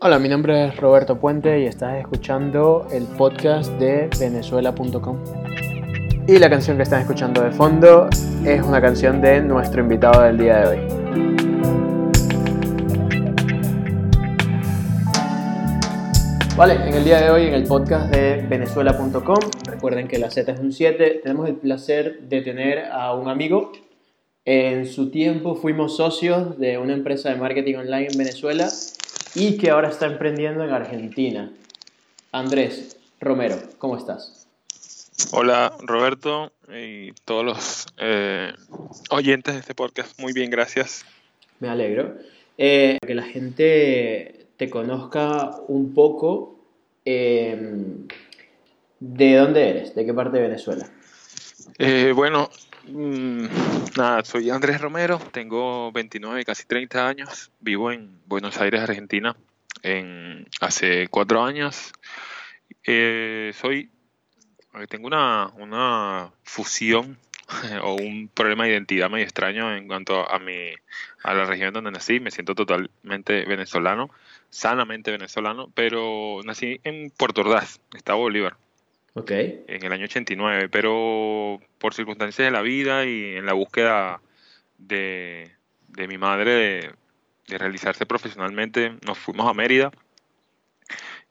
Hola, mi nombre es Roberto Puente y estás escuchando el podcast de venezuela.com. Y la canción que están escuchando de fondo es una canción de nuestro invitado del día de hoy. Vale, en el día de hoy en el podcast de venezuela.com, recuerden que la Z es un 7, tenemos el placer de tener a un amigo. En su tiempo fuimos socios de una empresa de marketing online en Venezuela y que ahora está emprendiendo en Argentina. Andrés Romero, ¿cómo estás? Hola Roberto y todos los eh, oyentes de este podcast. Muy bien, gracias. Me alegro. Eh, que la gente te conozca un poco. Em, ¿De dónde eres? ¿De qué parte de Venezuela? Eh, bueno, nada, soy Andrés Romero, tengo 29, casi 30 años, vivo en Buenos Aires, Argentina, en, hace cuatro años. Eh, soy, tengo una, una fusión o un problema de identidad medio extraño en cuanto a mi a la región donde nací. Me siento totalmente venezolano, sanamente venezolano, pero nací en Puerto Ordaz, Estado Bolívar. Okay. En el año 89, pero por circunstancias de la vida y en la búsqueda de, de mi madre de, de, realizarse profesionalmente, nos fuimos a Mérida.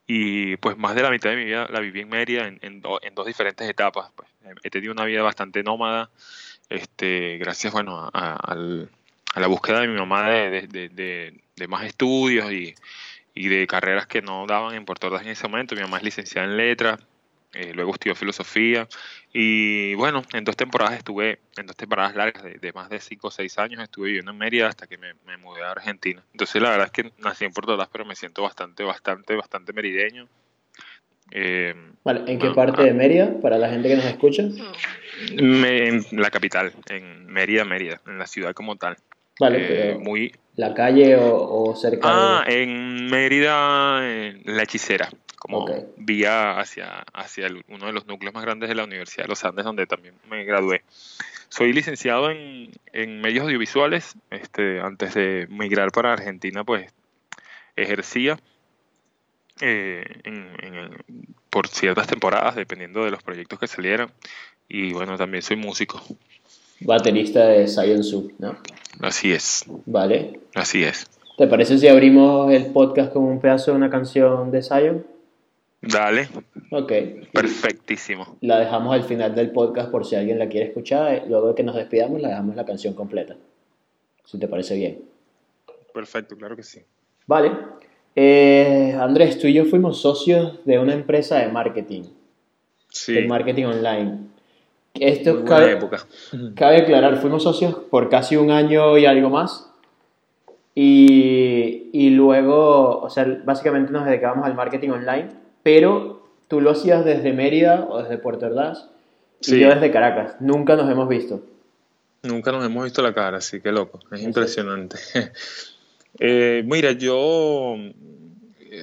Y pues más de la mitad de mi vida la viví en Mérida en, en, do, en dos diferentes etapas. Pues. He tenido una vida bastante nómada, este, gracias bueno, a, a, a la búsqueda de mi mamá de, de, de más estudios y, y, de carreras que no daban en Puerto Ordaz en ese momento. Mi mamá es licenciada en letras, eh, luego estudió filosofía y bueno, en dos temporadas estuve, en dos temporadas largas de, de más de cinco o seis años estuve viviendo en Mérida hasta que me, me, mudé a Argentina. Entonces la verdad es que nací en Puerto Ordaz, pero me siento bastante, bastante, bastante merideño. Eh, vale, ¿en qué bueno, parte de Mérida, para la gente que nos escucha? Me, en la capital, en Mérida, Mérida, en la ciudad como tal. Vale, eh, muy... ¿La calle o, o cerca Ah, de... en Mérida, en La Hechicera como okay. vía hacia, hacia el, uno de los núcleos más grandes de la Universidad de los Andes, donde también me gradué. Soy licenciado en, en medios audiovisuales. Este, antes de migrar para Argentina, pues ejercía eh, en, en, por ciertas temporadas, dependiendo de los proyectos que salieran. Y bueno, también soy músico. Baterista de Science Sub, ¿no? Así es. Vale. Así es. ¿Te parece si abrimos el podcast con un pedazo de una canción de Zion? Dale. Ok. Perfectísimo. La dejamos al final del podcast por si alguien la quiere escuchar. Luego de que nos despidamos, la dejamos la canción completa. Si te parece bien. Perfecto, claro que sí. Vale. Eh, Andrés, tú y yo fuimos socios de una empresa de marketing. Sí. De marketing online. Esto Muy cabe, época. cabe aclarar, fuimos socios por casi un año y algo más. Y, y luego, o sea, básicamente nos dedicábamos al marketing online pero tú lo hacías desde Mérida o desde Puerto Ordaz y yo desde Caracas. Nunca nos hemos visto. Nunca nos hemos visto la cara, sí, qué loco. Es sí. impresionante. eh, mira, yo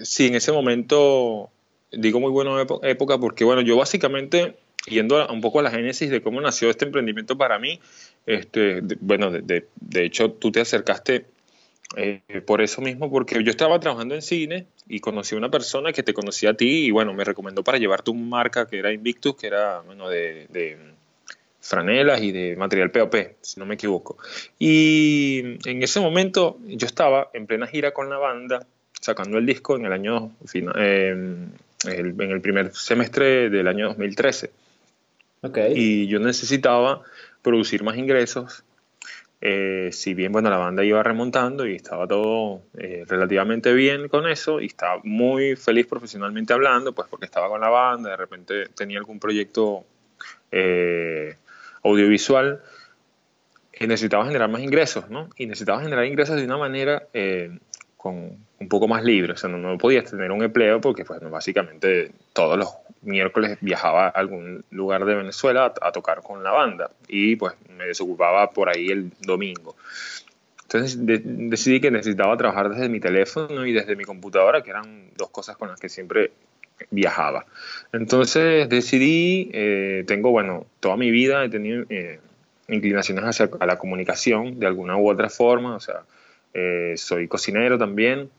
sí, en ese momento digo muy buena época porque, bueno, yo básicamente, yendo a, un poco a la génesis de cómo nació este emprendimiento para mí, este, de, bueno, de, de, de hecho tú te acercaste eh, por eso mismo, porque yo estaba trabajando en cine y conocí a una persona que te conocía a ti y bueno, me recomendó para llevarte una marca que era Invictus, que era bueno, de, de franelas y de material POP, si no me equivoco. Y en ese momento yo estaba en plena gira con la banda, sacando el disco en el año, eh, en el primer semestre del año 2013. Okay. Y yo necesitaba producir más ingresos eh, si bien bueno la banda iba remontando y estaba todo eh, relativamente bien con eso y estaba muy feliz profesionalmente hablando pues porque estaba con la banda de repente tenía algún proyecto eh, audiovisual y necesitaba generar más ingresos ¿no? y necesitaba generar ingresos de una manera eh, con un poco más libre o sea no, no podías tener un empleo porque pues básicamente todos los miércoles viajaba a algún lugar de Venezuela a, a, tocar con la banda y pues me desocupaba por ahí el domingo. Entonces de, decidí que necesitaba trabajar desde mi teléfono y desde mi computadora, que eran dos cosas con las que siempre viajaba. Entonces decidí, eh, tengo, bueno, toda mi vida he tenido eh, inclinaciones hacia la comunicación de alguna u otra forma, o sea, eh, soy cocinero también,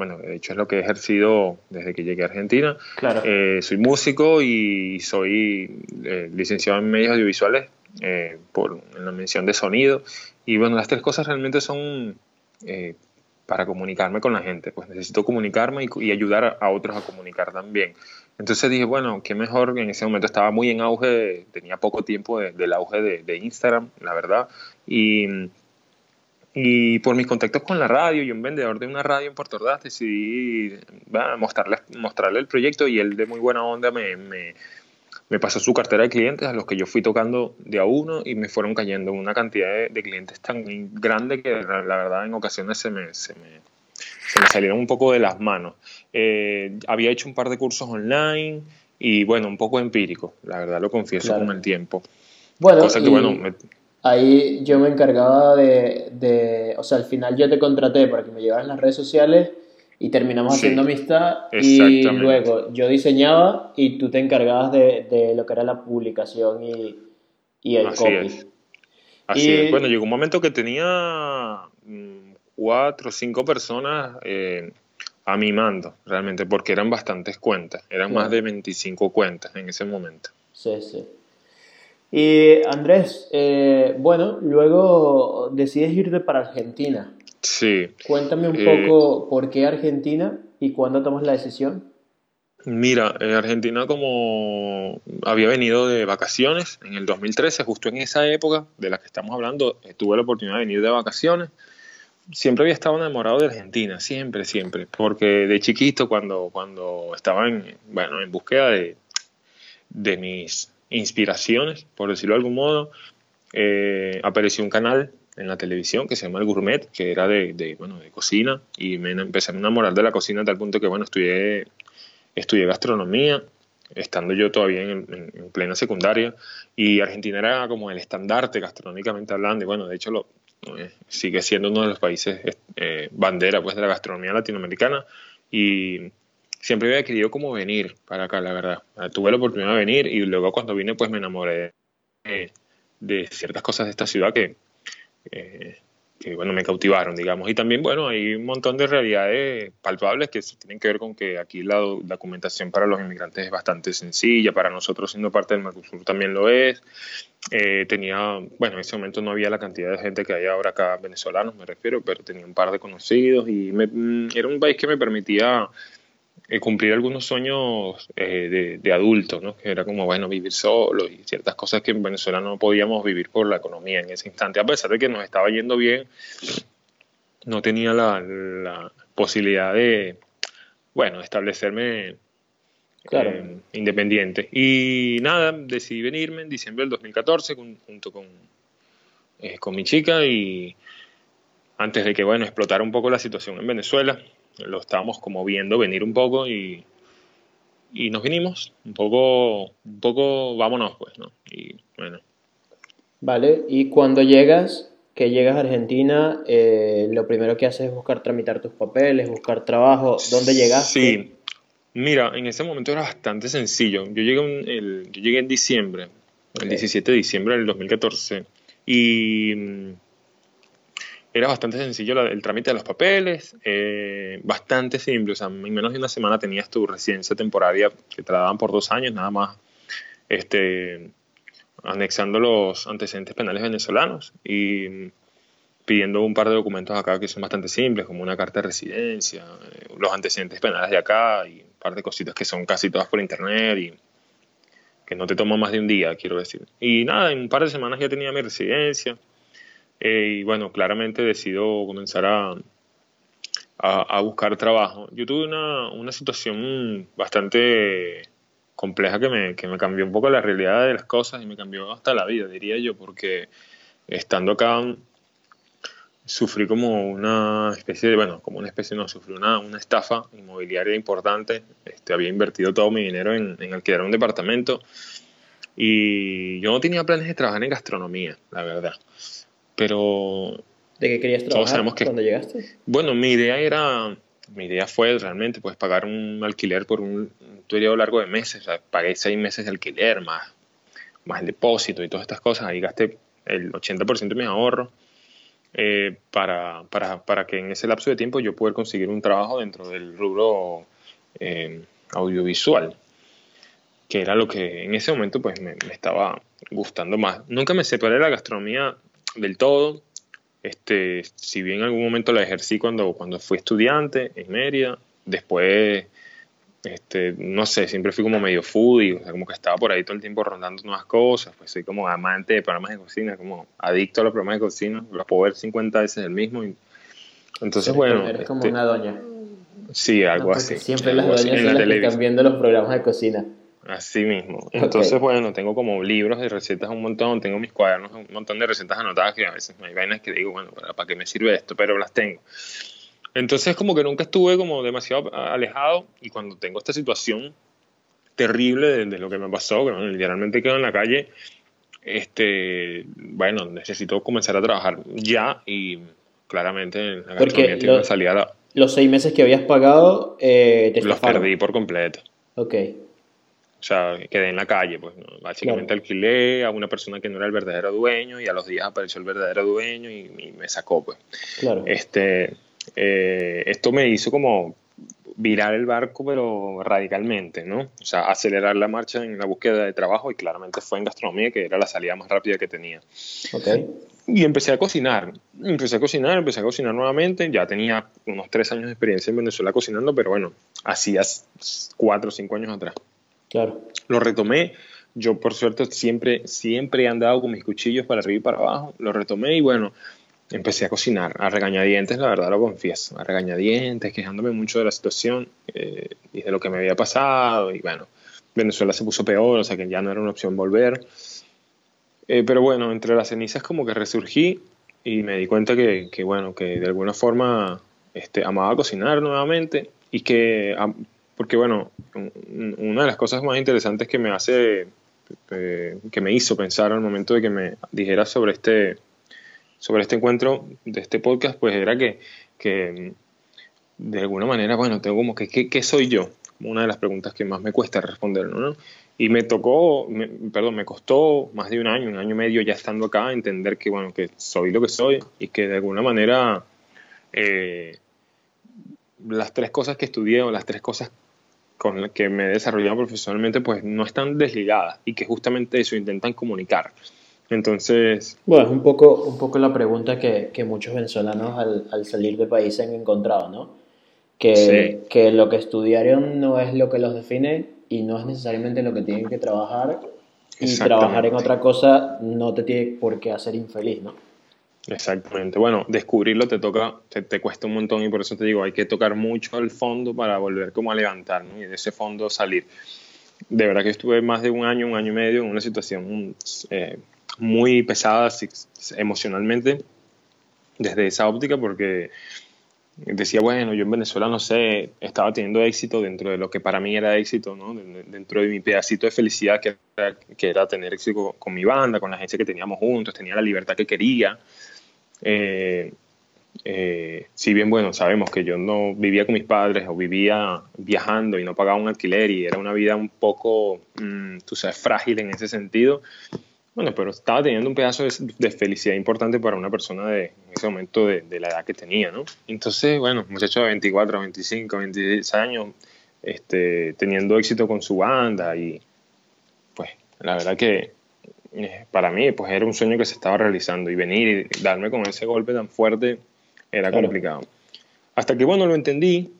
bueno, de hecho es lo que he ejercido desde que llegué a Argentina. Claro. Eh, soy músico y soy eh, licenciado en medios audiovisuales eh, por la mención de sonido. Y bueno, las tres cosas realmente son para comunicarme con la gente. Pues necesito comunicarme y, ayudar a otros a comunicar también. Entonces dije, bueno, qué mejor, en ese momento estaba muy en auge, tenía poco tiempo del auge de, de, Instagram, la verdad, y y por mis contactos con la radio y un vendedor de una radio en Puerto Ordaz decidí mostrarle, mostrarle el proyecto y él de muy buena onda me, me, me, pasó su cartera de clientes a los que yo fui tocando de a uno y me fueron cayendo una cantidad de, clientes tan grande que la, verdad en ocasiones se me, se me, se me salieron un poco de las manos. Eh, había hecho un par de cursos online y bueno, un poco empírico, la verdad lo confieso con el tiempo. Bueno, Cosa que, bueno, ahí yo me encargaba de, o sea, al final yo te contraté para que me llevaran las redes sociales y terminamos haciendo amistad y luego yo diseñaba y tú te encargabas de, lo que era la publicación y, el Así copy. Así es. Bueno, llegó un momento que tenía mm, cuatro o cinco personas eh, a mi mando, realmente, porque eran bastantes cuentas, eran más de 25 cuentas en ese momento. Sí, sí. Y Andrés, eh, bueno, luego decides irte para Argentina. Sí. Cuéntame un eh, poco por qué Argentina y cuándo tomas la decisión. Mira, en Argentina como había venido de vacaciones en el 2013, justo en esa época de la que estamos hablando, eh, tuve la oportunidad de venir de vacaciones. Siempre había estado enamorado de Argentina, siempre, siempre, porque de chiquito cuando, cuando estaba en, bueno, en búsqueda de, de mis inspiraciones, por decirlo de algún modo, eh, apareció un canal en la televisión que se llama El Gourmet, que era de, bueno, de cocina, y me empecé a enamorar de la cocina a tal punto que, bueno, estudié, estudié gastronomía, estando yo todavía en, plena secundaria, y Argentina era como el estandarte gastronómicamente hablando, y bueno, de hecho lo, eh, sigue siendo uno de los países eh, bandera pues, de la gastronomía latinoamericana, y siempre había querido como venir para acá, la verdad. Tuve la oportunidad de venir y luego cuando vine pues me enamoré de, ciertas cosas de esta ciudad que, que, bueno, me cautivaron, digamos. Y también, bueno, hay un montón de realidades palpables que tienen que ver con que aquí la documentación para los inmigrantes es bastante sencilla, para nosotros siendo parte del Mercosur también lo es. Eh, tenía, bueno, en ese momento no había la cantidad de gente que hay ahora acá, venezolanos me refiero, pero tenía un par de conocidos y mm, era un país que me permitía eh, cumplir algunos sueños eh, de, adulto, ¿no? que era como, bueno, vivir solo y ciertas cosas que en Venezuela no podíamos vivir por la economía en ese instante. A pesar de que nos estaba yendo bien, no tenía la, posibilidad de, bueno, establecerme eh, independiente. Y nada, decidí venirme en diciembre del 2014 junto con, con mi chica y antes de que, bueno, explotara un poco la situación en Venezuela lo estábamos como viendo venir un poco y, y nos vinimos, un poco, un poco, vámonos pues, ¿no? Y bueno. Vale, y cuando llegas, que llegas a Argentina, eh, lo primero que haces es buscar tramitar tus papeles, buscar trabajo, ¿dónde llegas? Sí, mira, en ese momento era bastante sencillo. Yo llegué, el, yo llegué en diciembre, el 17 de diciembre del 2014, y mm, era bastante sencillo el trámite de los papeles, eh, bastante simple, o sea, en menos de una semana tenías tu residencia temporaria que te la daban por dos años, nada más este, anexando los antecedentes penales venezolanos y pidiendo un par de documentos acá que son bastante simples, como una carta de residencia, eh, los antecedentes penales de acá y un par de cositas que son casi todas por internet y que no te toma más de un día, quiero decir. Y nada, en un par de semanas ya tenía mi residencia eh, y bueno, claramente decido comenzar a, a, buscar trabajo. Yo tuve una, una, situación bastante compleja que me, que me cambió un poco la realidad de las cosas y me cambió hasta la vida, diría yo, porque estando acá sufrí como una especie de, bueno, como una especie, no, sufrí una, una estafa inmobiliaria importante. Este, había invertido todo mi dinero en, en alquilar un departamento y yo no tenía planes de trabajar en gastronomía, la verdad pero... ¿De qué querías trabajar cuando llegaste? Bueno, mi idea era, mi idea fue realmente pues pagar un alquiler por un, periodo largo de meses, o sea, pagué seis meses de alquiler más, más el depósito y todas estas cosas, ahí gasté el 80% de mis ahorros eh, para, para, para, que en ese lapso de tiempo yo pueda conseguir un trabajo dentro del rubro eh, audiovisual, que era lo que en ese momento pues me, me, estaba gustando más. Nunca me separé de la gastronomía del todo, este, si bien en algún momento la ejercí cuando, cuando fui estudiante en Mérida, después este, no sé, siempre fui como medio foodie, o sea, como que estaba por ahí todo el tiempo rondando nuevas cosas, pues soy como amante de programas de cocina, como adicto a los programas de cocina, los puedo ver 50 veces el mismo. Y, entonces, bueno. Eres como este, una doña. Sí, algo así. Siempre las doñas son las que están viendo los programas de cocina. Así mismo. Entonces, okay. bueno, tengo como libros de recetas un montón, tengo mis cuadernos, un montón de recetas anotadas que a veces hay vainas que digo, bueno, ¿para, para qué me sirve esto? Pero las tengo. Entonces como que nunca estuve como demasiado alejado y cuando tengo esta situación terrible de, de lo que me pasó, que literalmente quedo en la calle, este, bueno, necesito comenzar a trabajar ya y claramente la Porque lo, salía la, los seis meses que habías pagado eh, te los perdí por completo. Ok. O sea, quedé en la calle, pues ¿no? básicamente claro. alquilé a una persona que no era el verdadero dueño y a los días apareció el verdadero dueño y, y me sacó, pues. Claro. Este, eh, esto me hizo como virar el barco, pero radicalmente, ¿no? O sea, acelerar la marcha en la búsqueda de trabajo y claramente fue en gastronomía, que era la salida más rápida que tenía. Okay. Y empecé a cocinar, empecé a cocinar, empecé a cocinar nuevamente, ya tenía unos tres años de experiencia en Venezuela cocinando, pero bueno, hacía cuatro o cinco años atrás. Claro. Lo retomé, yo por suerte siempre, siempre he andado con mis cuchillos para arriba y para abajo, lo retomé y bueno, empecé a cocinar a regañadientes, la verdad lo confieso, a regañadientes, quejándome mucho de la situación eh, y de lo que me había pasado. Y bueno, Venezuela se puso peor, o sea que ya no era una opción volver. Eh, pero bueno, entre las cenizas como que resurgí y me di cuenta que, que bueno, que de alguna forma este, amaba cocinar nuevamente y que, porque bueno, una de las cosas más interesantes que me hace, eh, que me hizo pensar al momento de que me dijera sobre este sobre este encuentro de este podcast, pues era que, que de alguna manera, bueno, tengo como que, ¿qué, soy yo? Una de las preguntas que más me cuesta responder, ¿no? Y me tocó, me, perdón, me costó más de un año, un año y medio ya estando acá, entender que, bueno, que soy lo que soy y que de alguna manera eh, las tres cosas que estudié o las tres cosas con las que me he desarrollado profesionalmente, pues no están desligadas y que justamente eso intentan comunicar. Entonces... Bueno, es un poco, un poco la pregunta que, que muchos venezolanos al, al, salir del país han encontrado, ¿no? Que, sí. que lo que estudiaron no es lo que los define y no es necesariamente lo que tienen que trabajar y trabajar en otra cosa no te tiene por qué hacer infeliz, ¿no? Exactamente. Bueno, descubrirlo te toca, te, te, cuesta un montón y por eso te digo, hay que tocar mucho al fondo para volver como a levantar, ¿no? Y de ese fondo salir. De verdad que estuve más de un año, un año y medio en una situación eh, muy pesadas emocionalmente desde esa óptica porque decía, bueno, yo en Venezuela no sé, estaba teniendo éxito dentro de lo que para mí era éxito, ¿no? dentro de mi pedacito de felicidad que era, que era tener éxito con mi banda, con la gente que teníamos juntos, tenía la libertad que quería. Eh, eh, si bien, bueno, sabemos que yo no vivía con mis padres o vivía viajando y no pagaba un alquiler y era una vida un poco, mmm, tú sabes, frágil en ese sentido, bueno, pero estaba teniendo un pedazo de, de, felicidad importante para una persona de en ese momento de, de, la edad que tenía, ¿no? Entonces, bueno, muchacho de 24, 25, 26 años, este, teniendo éxito con su banda y pues la verdad que para mí pues era un sueño que se estaba realizando y venir y darme con ese golpe tan fuerte era claro. complicado. Hasta que, bueno, lo entendí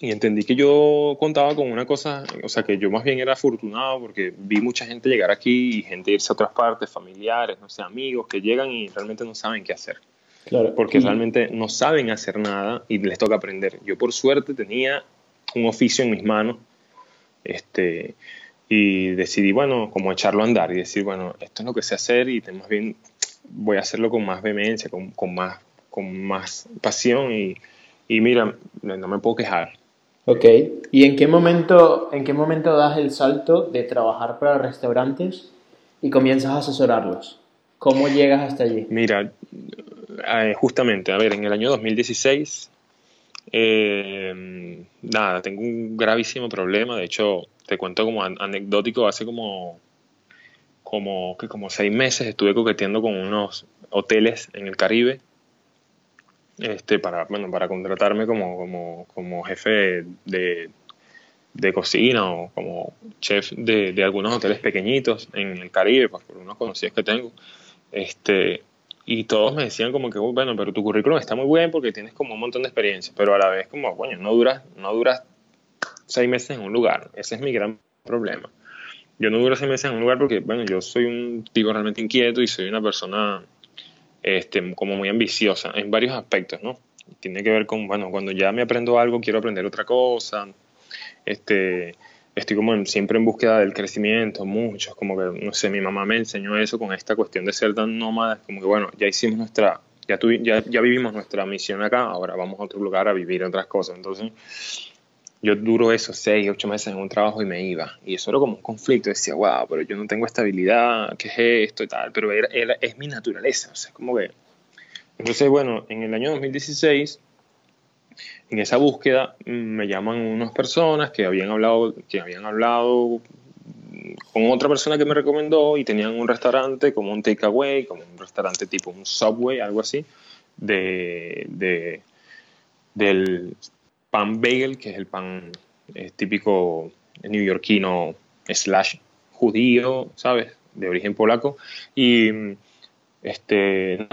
y entendí que yo contaba con una cosa, o sea, que yo más bien era afortunado porque vi mucha gente llegar aquí y gente irse a otras partes, familiares, no sé, amigos que llegan y realmente no saben qué hacer. Claro. Porque y... realmente no saben hacer nada y les toca aprender. Yo por suerte tenía un oficio en mis manos este, y decidí, bueno, como echarlo a andar y decir, bueno, esto es lo que sé hacer y más bien voy a hacerlo con más vehemencia, con, con más, con más pasión y, y mira, no me puedo quejar. Ok, ¿y en qué momento, en qué momento das el salto de trabajar para restaurantes y comienzas a asesorarlos? ¿Cómo llegas hasta allí? Mira, eh, justamente, a ver, en el año 2016, eh, nada, tengo un gravísimo problema, de hecho, te cuento como anecdótico, hace como, como, que como seis meses estuve coqueteando con unos hoteles en el Caribe este, para, bueno, para contratarme como, como, como jefe de, de cocina o como chef de, de, algunos hoteles pequeñitos en el Caribe, pues, por unos conocidos que tengo. Este, y todos me decían como que, bueno, pero tu currículum está muy bien porque tienes como un montón de experiencia, pero a la vez como, coño, no duras, no duras seis meses en un lugar. Ese es mi gran problema. Yo no duro seis meses en un lugar porque, bueno, yo soy un tipo realmente inquieto y soy una persona este, como muy ambiciosa en varios aspectos, ¿no? Tiene que ver con, bueno, cuando ya me aprendo algo, quiero aprender otra cosa, este, estoy como siempre en búsqueda del crecimiento, muchos, como que, no sé, mi mamá me enseñó eso con esta cuestión de ser tan nómada, como que, bueno, ya hicimos nuestra, ya, ya, ya vivimos nuestra misión acá, ahora vamos a otro lugar a vivir otras cosas. Entonces, yo duro eso, seis, ocho meses en un trabajo y me iba. Y eso era como un conflicto. Decía, wow, pero yo no tengo estabilidad, ¿qué es esto y tal? Pero era, es mi naturaleza, o sea, como que... Entonces, bueno, en el año 2016 en esa búsqueda me llaman unas personas que habían hablado, que habían hablado con otra persona que me recomendó y tenían un restaurante como un takeaway, como un restaurante tipo un subway, algo así, de, de del pan bagel, que es el pan típico neoyorquino slash judío, ¿sabes? De origen polaco. Y este,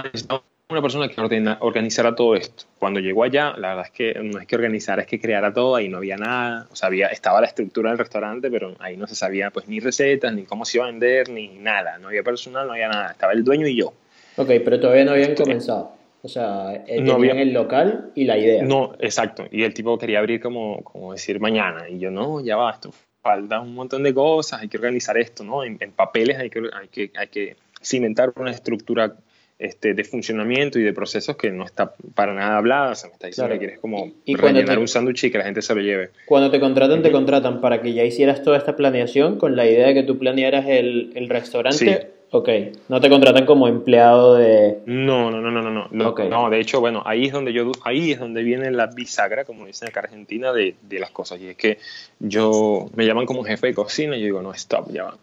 una persona que organizara todo esto. Cuando llegó allá, la verdad es que no es que organizara, es que creara todo, ahí no había nada, o sea, había, estaba la estructura del restaurante, pero ahí no se sabía pues ni recetas, ni cómo se iba a vender, ni nada, no había personal, no había nada, estaba el dueño y yo. Ok, pero todavía no habían comenzado. O sea, eh, no había el local y la idea. No, exacto. Y el tipo quería abrir como, como decir mañana. Y yo, no, ya va, esto falta un montón de cosas, hay que organizar esto, ¿no? En, en papeles hay que, hay, que, hay que cimentar una estructura este, de funcionamiento y de procesos que no está para nada hablada. O sea, me está diciendo que quieres como y, rellenar un sándwich y que la gente se lo lleve. Cuando te contratan, te contratan para que ya hicieras toda esta planeación con la idea de que tú planearas el, el restaurante. Sí. Ok, no te contratan como empleado de... No, no, no, no, no. No, no de hecho, bueno, ahí es donde yo, ahí es donde viene la bisagra, como dicen acá en Argentina, de, de las cosas. Y es que yo, me llaman como jefe de cocina y yo digo, no, stop, ya va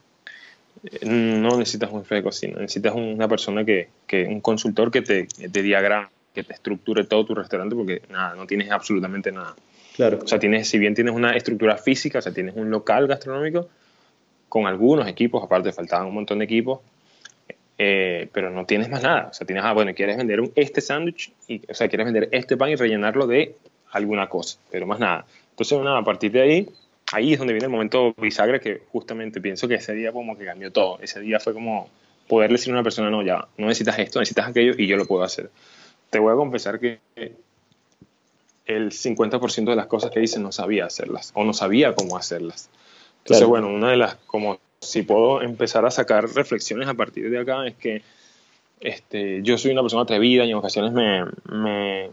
no necesitas un jefe de cocina, necesitas una persona que, que un consultor que te, te diagrame, que te estructure todo tu restaurante porque nada, no tienes absolutamente nada. Claro. O sea, tienes, si bien tienes una estructura física, o sea, tienes un local gastronómico con algunos equipos, aparte faltaban un montón de equipos, eh, pero no tienes más nada. O sea, tienes, ah, bueno, quieres vender un, este sándwich, o sea, quieres vender este pan y rellenarlo de alguna cosa, pero más nada. Entonces, nada, a partir de ahí ahí es donde viene el momento bisagra que justamente pienso que ese día como que cambió todo. Ese día fue como poderle decir a una persona, no, ya, no necesitas esto, necesitas aquello y yo lo puedo hacer. Te voy a confesar que el 50% de las cosas que hice no sabía hacerlas o no sabía cómo hacerlas. Entonces, bueno, una de las, como si puedo empezar a sacar reflexiones a partir de acá, es que este, yo soy una persona atrevida y en ocasiones me,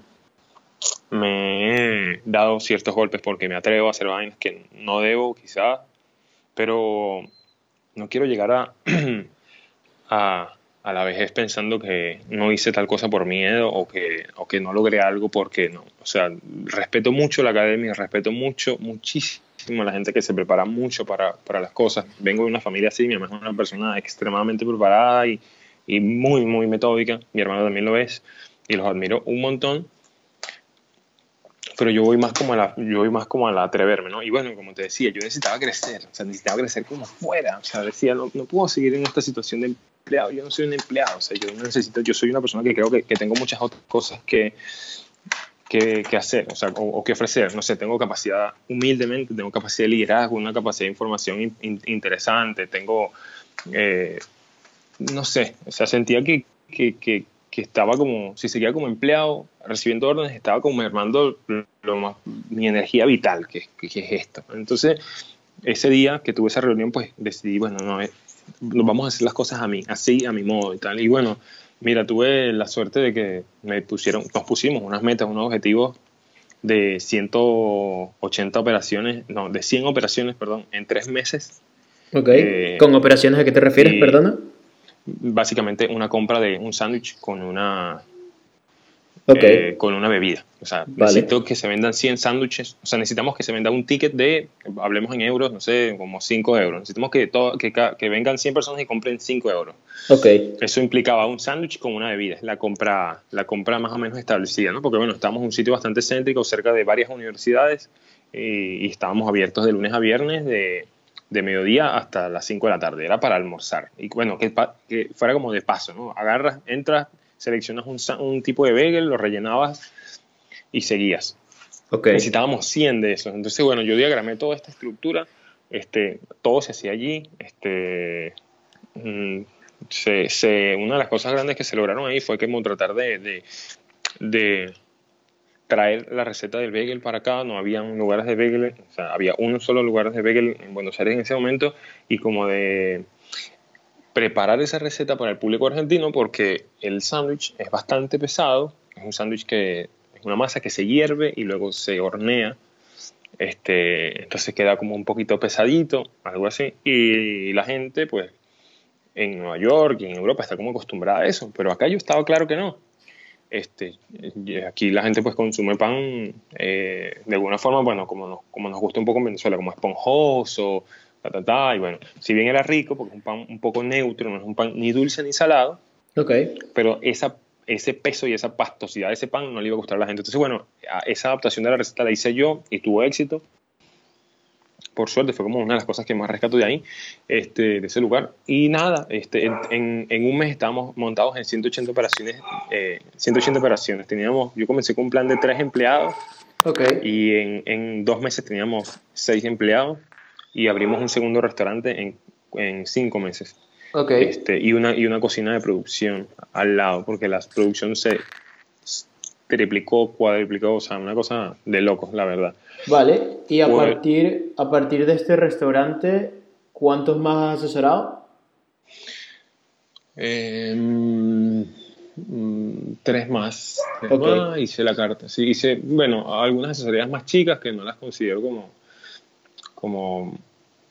me he dado ciertos golpes porque me atrevo a hacer vainas que no debo, quizás, pero no quiero llegar a, a, a, la vejez pensando que no hice tal cosa por miedo o que, o que no logré algo porque no. O sea, respeto mucho la academia, respeto mucho, muchísimo a la gente que se prepara mucho para, para las cosas. Vengo de una familia así, mi mamá es una persona extremadamente preparada y, y muy, muy metódica. Mi hermano también lo es y los admiro un montón pero yo voy más como a la, yo voy más como a atreverme, ¿no? Y bueno, como te decía, yo necesitaba crecer, o sea, necesitaba crecer como fuera, o sea, decía, no, no puedo seguir en esta situación de empleado, yo no soy un empleado, o sea, yo necesito, yo soy una persona que creo que, que tengo muchas otras cosas que, que, que hacer, o sea, o, que ofrecer, no sé, tengo capacidad, humildemente, tengo capacidad de liderazgo, una capacidad de información interesante, tengo, eh, no sé, o sea, sentía que, que, que que estaba como, si seguía como empleado, recibiendo órdenes, estaba como mermando lo más, mi energía vital, que, que, es esto. Entonces, ese día que tuve esa reunión, pues decidí, bueno, no, eh, vamos a hacer las cosas a mí, así, a mi modo y tal. Y bueno, mira, tuve la suerte de que me pusieron, nos pusimos unas metas, unos objetivos de 180 operaciones, no, de 100 operaciones, perdón, en tres meses. Ok. Eh, ¿Con operaciones a qué te refieres, perdona? básicamente una compra de un sándwich con una eh, con una bebida. O sea, necesito que se vendan 100 sándwiches, o sea, necesitamos que se venda un ticket de, hablemos en euros, no sé, como 5 euros. Necesitamos que, todo, que, que vengan 100 personas y compren 5 euros. Okay. Eso implicaba un sándwich con una bebida, la compra, la compra más o menos establecida, ¿no? Porque bueno, estamos en un sitio bastante céntrico, cerca de varias universidades, y, y estábamos abiertos de lunes a viernes de, de mediodía hasta las 5 de la tarde, era para almorzar. Y bueno, que, que fuera como de paso, ¿no? Agarras, entras, seleccionas un, un tipo de bagel, lo rellenabas y seguías. Okay. Necesitábamos 100 de esos. Entonces, bueno, yo diagramé toda esta estructura, este, todo se hacía allí. Este, mm, se, una de las cosas grandes que se lograron ahí fue que tratar de, de, de traer la receta del bagel para acá, no había lugares de bagel, o sea, había uno solo lugar de bagel en Buenos Aires en ese momento, y como de preparar esa receta para el público argentino porque el sándwich es bastante pesado, es un sándwich que es una masa que se hierve y luego se hornea, este, entonces queda como un poquito pesadito, algo así, y la gente pues en Nueva York y en Europa está como acostumbrada a eso, pero acá yo estaba claro que no. Este, aquí la gente pues consume pan eh, de alguna forma, bueno, como nos, como nos gusta un poco en Venezuela, como esponjoso, y bueno, si bien era rico, porque es un pan un poco neutro, no es un pan ni dulce ni salado, okay. pero esa, ese peso y esa pastosidad de ese pan no le iba a gustar a la gente. Entonces, bueno, esa adaptación de la receta la hice yo y tuvo éxito. Por suerte, fue como una de las cosas que más rescato de ahí, este, de ese lugar. Y nada, este, en, en, un mes estábamos montados en 180 operaciones. Eh, 180 operaciones. Teníamos, yo comencé con un plan de tres empleados. Okay. Y en, en dos meses teníamos seis empleados y abrimos un segundo restaurante en, en cinco meses. Okay. Este, y, una, y una cocina de producción al lado, porque la producción se triplicó, cuadriplicó, o sea, una cosa de locos, la verdad. Vale, y a, pues, partir, a partir de este restaurante, ¿cuántos más has asesorado? Eh, tres más. Tres más, hice la carta. Sí, hice, bueno, algunas asesorías más chicas que no las considero como, como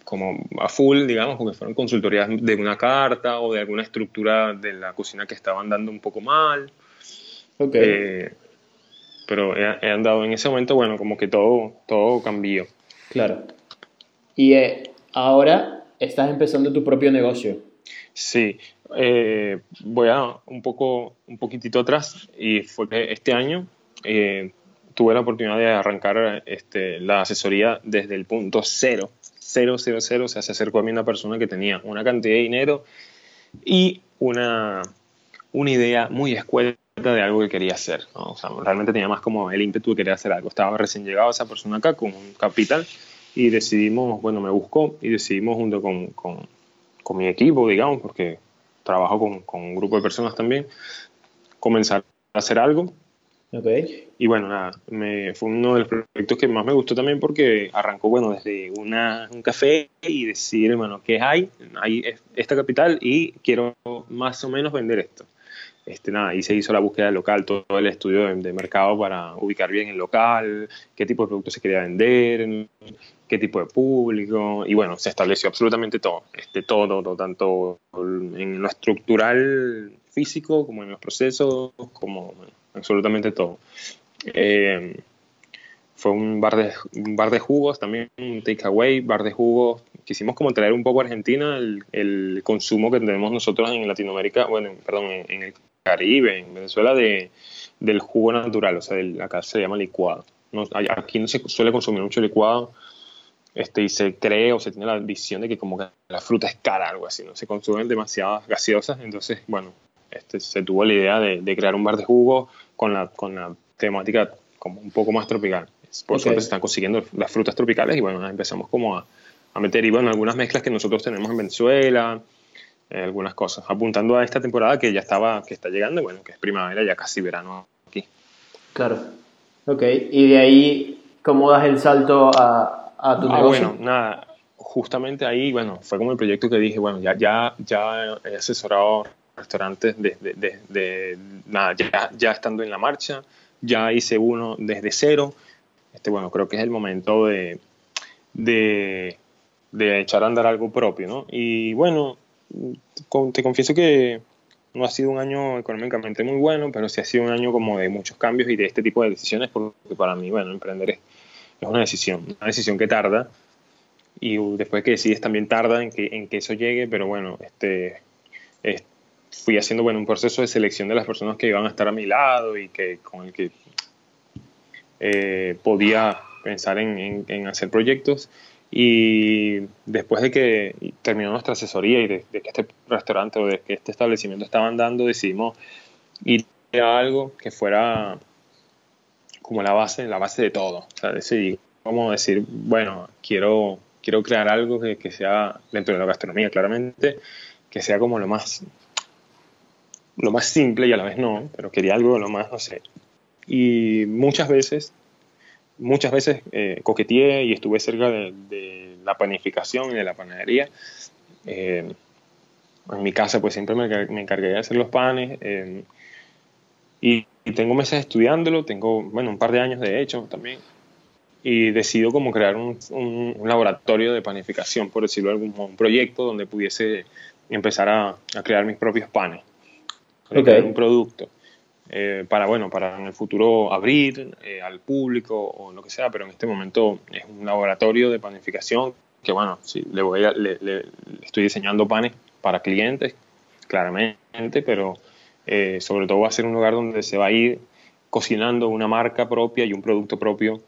como a full, digamos, porque fueron consultorías de una carta o de alguna estructura de la cocina que estaban dando un poco mal. Okay. Eh, pero he, andado en ese momento, bueno, como que todo, todo cambió. Claro. Y eh, ahora estás empezando tu propio negocio. Sí, eh, voy a un poco, un poquitito atrás y fue que este año tuve la oportunidad de arrancar este, la asesoría desde el punto cero 000, o sea, se acercó a mí una persona que tenía una cantidad de dinero y una, una idea muy escueta de algo que quería hacer. O sea, realmente tenía más como el ímpetu de querer hacer algo. Estaba recién llegado esa persona acá con un capital y decidimos, bueno, me buscó y decidimos junto con, con, con mi equipo, digamos, porque trabajo con, con, un grupo de personas también, comenzar a hacer algo Okay. Y bueno, nada, me, fue uno de los proyectos que más me gustó también porque arrancó, bueno, desde una, un café y decir, bueno, ¿qué hay? Hay esta capital y quiero más o menos vender esto. Este, nada, y se hizo la búsqueda local, todo el estudio de, mercado para ubicar bien el local, qué tipo de productos se quería vender, qué tipo de público, y bueno, se estableció absolutamente todo, este, todo, todo, tanto en lo estructural físico como en los procesos, como absolutamente todo. Eh, fue un bar, de, un bar de jugos también, un takeaway, bar de jugos. Quisimos como traer un poco a Argentina el, consumo que tenemos nosotros en Latinoamérica, bueno, perdón, en, el Caribe, en Venezuela, de, del jugo natural, o sea, acá se llama licuado. Aquí no se suele consumir mucho licuado este, y se cree o se tiene la visión de que como que la fruta es cara, algo así, ¿no? Se consumen demasiadas gaseosas, entonces, bueno, este, se tuvo la idea de, de crear un bar de jugo con la, con la temática como un poco más tropical. Por suerte se están consiguiendo las frutas tropicales y bueno, empezamos como a, a, meter y bueno, algunas mezclas que nosotros tenemos en Venezuela, eh, algunas cosas, apuntando a esta temporada que ya estaba, que está llegando, bueno, que es primavera, ya casi verano aquí. Claro. Ok, y de ahí, ¿cómo das el salto a, a tu ah, negocio? Bueno, nada, justamente ahí, bueno, fue como el proyecto que dije, bueno, ya, ya, ya he asesorado restaurantes de, de, de, nada, ya, ya, estando en la marcha, ya hice uno desde cero. Este, bueno, creo que es el momento de, de, echar a andar algo propio, ¿no? Y bueno, te confieso que no ha sido un año económicamente muy bueno, pero sí ha sido un año como de muchos cambios y de este tipo de decisiones, porque para mí, bueno, emprender es, una decisión, una decisión que tarda y después que decides también tarda en que, en que eso llegue, pero bueno, este, fui haciendo bueno, un proceso de selección de las personas que iban a estar a mi lado y que con el que eh, podía pensar en, en hacer proyectos y después de que terminó nuestra asesoría y de, que este restaurante o de que este establecimiento estaba andando, decidimos ir a algo que fuera como la base, la base de todo. O sea, decidí como decir, bueno, quiero, quiero crear algo que, que sea dentro de la gastronomía, claramente, que sea como lo más lo más simple y a la vez no, pero quería algo lo más, no sé. Y muchas veces muchas veces eh, coqueteé y estuve cerca de, la panificación y de la panadería. Eh, en mi casa pues siempre me, me, encargué de hacer los panes eh, y, tengo meses estudiándolo, tengo bueno un par de años de hecho también y decido como crear un, un, laboratorio de panificación, por decirlo algún un proyecto donde pudiese empezar a, a crear mis propios panes, crear un producto. Eh, para, bueno, para en el futuro abrir eh, al público o lo que sea, pero en este momento es un laboratorio de panificación que, bueno, sí, le, voy le, estoy diseñando panes para clientes, claramente, pero eh, sobre todo va a ser un lugar donde se va a ir cocinando una marca propia y un producto propio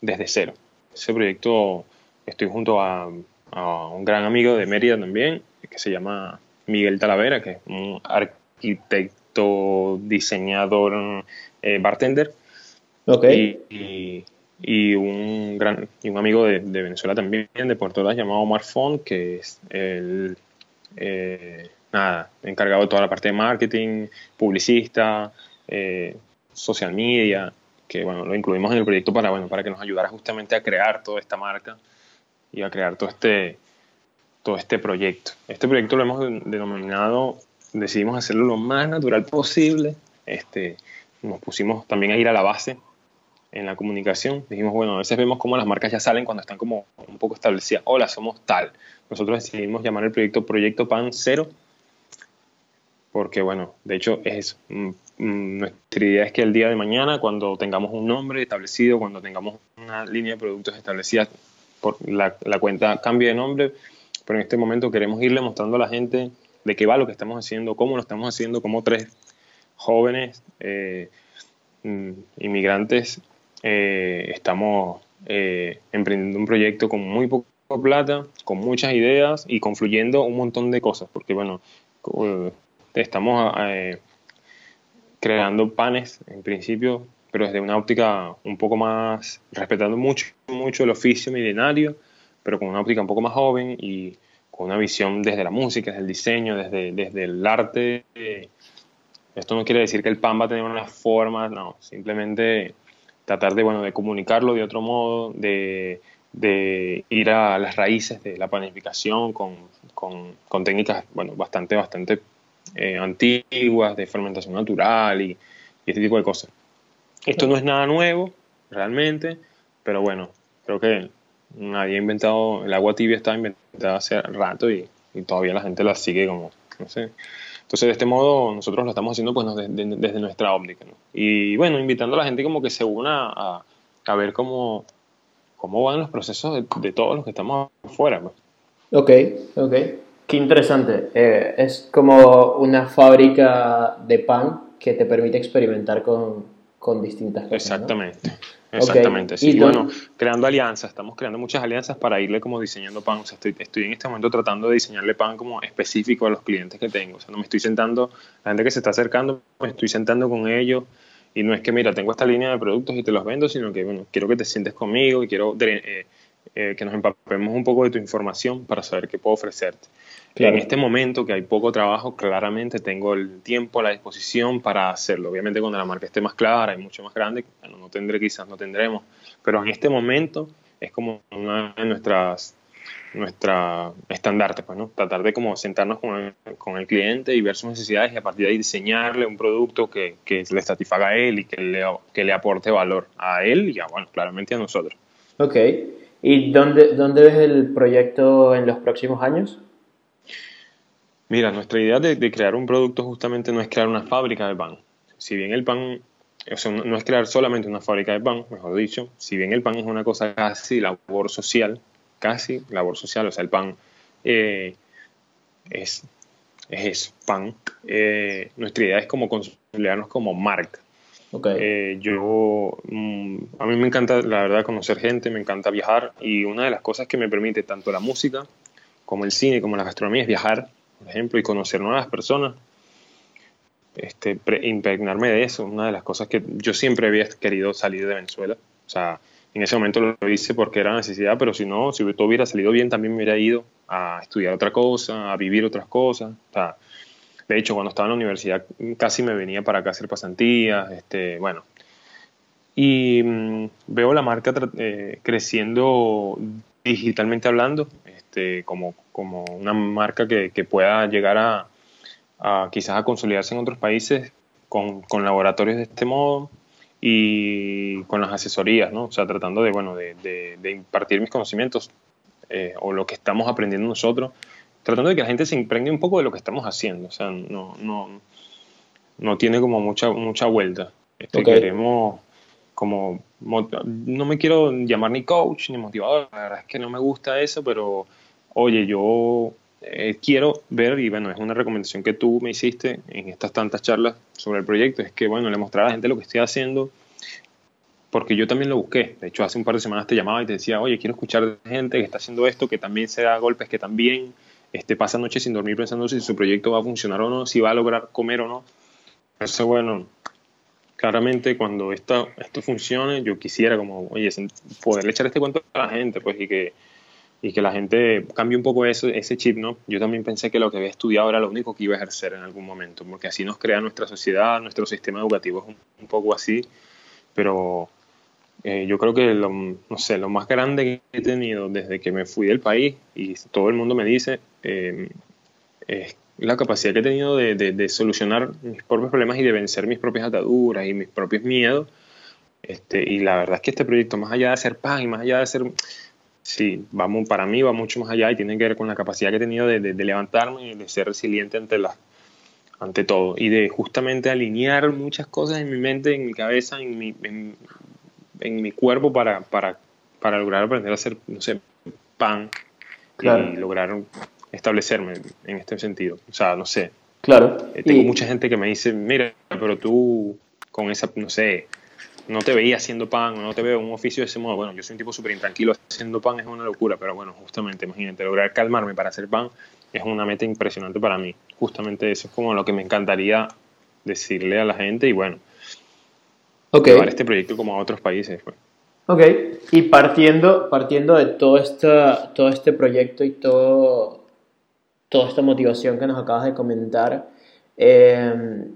desde cero. Ese proyecto estoy junto a, a un gran amigo de Mérida también, que se llama Miguel Talavera, que es un arquitecto diseñador, eh, bartender. Y, y, un gran y un amigo de, Venezuela también, de Puerto Ordaz, llamado Omar Font, que es el eh, nada, encargado de toda la parte de marketing, publicista, eh, social media, que bueno, lo incluimos en el proyecto para, bueno, para que nos ayudara justamente a crear toda esta marca y a crear todo este, todo este proyecto. Este proyecto lo hemos denominado decidimos hacerlo lo más natural posible. Este, nos pusimos también a ir a la base en la comunicación. Dijimos, bueno, a veces vemos cómo las marcas ya salen cuando están como un poco establecidas. Hola, somos tal. Nosotros decidimos llamar el proyecto Proyecto Pan Cero, porque bueno, de hecho es mm, mm, nuestra idea es que el día de mañana, cuando tengamos un nombre establecido, cuando tengamos una línea de productos establecida, por la, la cuenta cambie de nombre, pero en este momento queremos irle mostrando a la gente de qué va lo que estamos haciendo, cómo lo estamos haciendo, como tres jóvenes eh, mm, inmigrantes eh, estamos eh, emprendiendo un proyecto con muy poca plata, con muchas ideas y confluyendo un montón de cosas, porque bueno, estamos creando panes en principio, pero desde una óptica un poco más, respetando mucho, mucho el oficio milenario, pero con una óptica un poco más joven y con una visión desde la música, desde el diseño, desde, desde el arte. Esto no quiere decir que el pan va a tener una forma, no, simplemente tratar de, bueno, de comunicarlo de otro modo, de, de ir a las raíces de la panificación con, con, con técnicas, bueno, bastante, bastante eh, antiguas, de fermentación natural y, y este tipo de cosas. Esto no es nada nuevo, realmente, pero bueno, creo que nadie ha inventado, el agua tibia estaba inventada hace rato y, todavía la gente la sigue como, no sé. Entonces, de este modo, nosotros lo estamos haciendo pues, desde nuestra óptica. Y bueno, invitando a la gente como que se una a, a ver cómo, cómo van los procesos de, de todos los que estamos afuera. Pues. Ok, ok. Qué interesante. Eh, es como una fábrica de pan que te permite experimentar con, con distintas cosas. Exactamente. Exactamente, sí. Y bueno, creando alianzas, estamos creando muchas alianzas para irle como diseñando pan. O sea, estoy, estoy en este momento tratando de diseñarle pan como específico a los clientes que tengo. O sea, no me estoy sentando, la gente que se está acercando, me estoy sentando con ellos. Y no es que, mira, tengo esta línea de productos y te los vendo, sino que, bueno, quiero que te sientes conmigo y quiero eh, eh, que nos empapemos un poco de tu información para saber qué puedo ofrecerte. En este momento que hay poco trabajo, claramente tengo el tiempo a la disposición para hacerlo. Obviamente cuando la marca esté más clara y mucho más grande, bueno, no tendré, quizás no tendremos, pero en este momento es como una de nuestras nuestra estandarte, pues, ¿no? Tratar de como sentarnos con el, con el, cliente y ver sus necesidades y a partir de ahí diseñarle un producto que, que le satisfaga a él y que le, que le aporte valor a él y, a, bueno, claramente a nosotros. Ok. ¿Y dónde, dónde ves el proyecto en los próximos años? Mira, nuestra idea de, crear un producto justamente no es crear una fábrica de pan. Si bien el pan, o sea, no es crear solamente una fábrica de pan, mejor dicho, si bien el pan es una cosa casi labor social, casi labor social, o sea, el pan eh, es, es pan, eh, nuestra idea es como consolidarnos como marca. Okay. Eh, yo, mm, a mí me encanta, la verdad, conocer gente, me encanta viajar y una de las cosas que me permite tanto la música como el cine, como la gastronomía es viajar, por ejemplo, y conocer nuevas personas, este, impregnarme de eso. Una de las cosas que yo siempre había querido salir de Venezuela. O sea, en ese momento lo hice porque era necesidad, pero si no, si todo hubiera salido bien, también me hubiera ido a estudiar otra cosa, a vivir otras cosas. De hecho, cuando estaba en la universidad casi me venía para acá a hacer pasantías, este, bueno. Y mm, veo la marca eh, creciendo digitalmente hablando, este, como, como una marca que, que pueda llegar a, quizás a consolidarse en otros países con, con, laboratorios de este modo y con las asesorías, ¿no? O sea, tratando de, bueno, de, de, impartir mis conocimientos eh, o lo que estamos aprendiendo nosotros tratando de que la gente se impregne un poco de lo que estamos haciendo. O sea, no, no, no tiene como mucha, mucha vuelta. Este, Queremos como, no me quiero llamar ni coach ni motivador, la verdad es que no me gusta eso, pero oye, yo eh, quiero ver, y bueno, es una recomendación que tú me hiciste en estas tantas charlas sobre el proyecto, es que bueno, le mostrar a la gente lo que estoy haciendo, porque yo también lo busqué. De hecho, hace un par de semanas te llamaba y te decía, oye, quiero escuchar gente que está haciendo esto, que también se da golpes, que también este, pasa noches sin dormir pensando si su proyecto va a funcionar o no, si va a lograr comer o no. Eso, bueno, claramente cuando esto, esto funcione, yo quisiera como, oye, poderle echar este cuento a la gente, pues, y que, y que la gente cambie un poco eso, ese chip, ¿no? Yo también pensé que lo que había estudiado era lo único que iba a ejercer en algún momento, porque así nos crea nuestra sociedad, nuestro sistema educativo es un poco así, pero eh, yo creo que lo, no sé, lo más grande que he tenido desde que me fui del país, y todo el mundo me dice, eh, es la capacidad que he tenido de, de, solucionar mis propios problemas y de vencer mis propias ataduras y mis propios miedos. Este, y la verdad es que este proyecto, más allá de ser pan y más allá de ser, sí, vamos, para mí va mucho más allá y tiene que ver con la capacidad que he tenido de, de levantarme y de ser resiliente ante, la, ante todo y de justamente alinear muchas cosas en mi mente, en mi cabeza, en mi, en, en mi cuerpo para, para, para lograr aprender a hacer, no sé, pan y lograr establecerme en este sentido. O sea, no sé. Claro. Eh, tengo mucha gente que me dice, mira, pero tú con esa, no sé, no te veía haciendo pan, no te veo un oficio de ese modo. Bueno, yo soy un tipo súper intranquilo, haciendo pan es una locura, pero bueno, justamente, imagínate, lograr calmarme para hacer pan es una meta impresionante para mí. Justamente eso es como lo que me encantaría decirle a la gente y bueno, okay. llevar este proyecto como a otros países. Pues. Ok, y partiendo, partiendo de todo, esta, todo este proyecto y todo, toda esta motivación que nos acabas de comentar, em,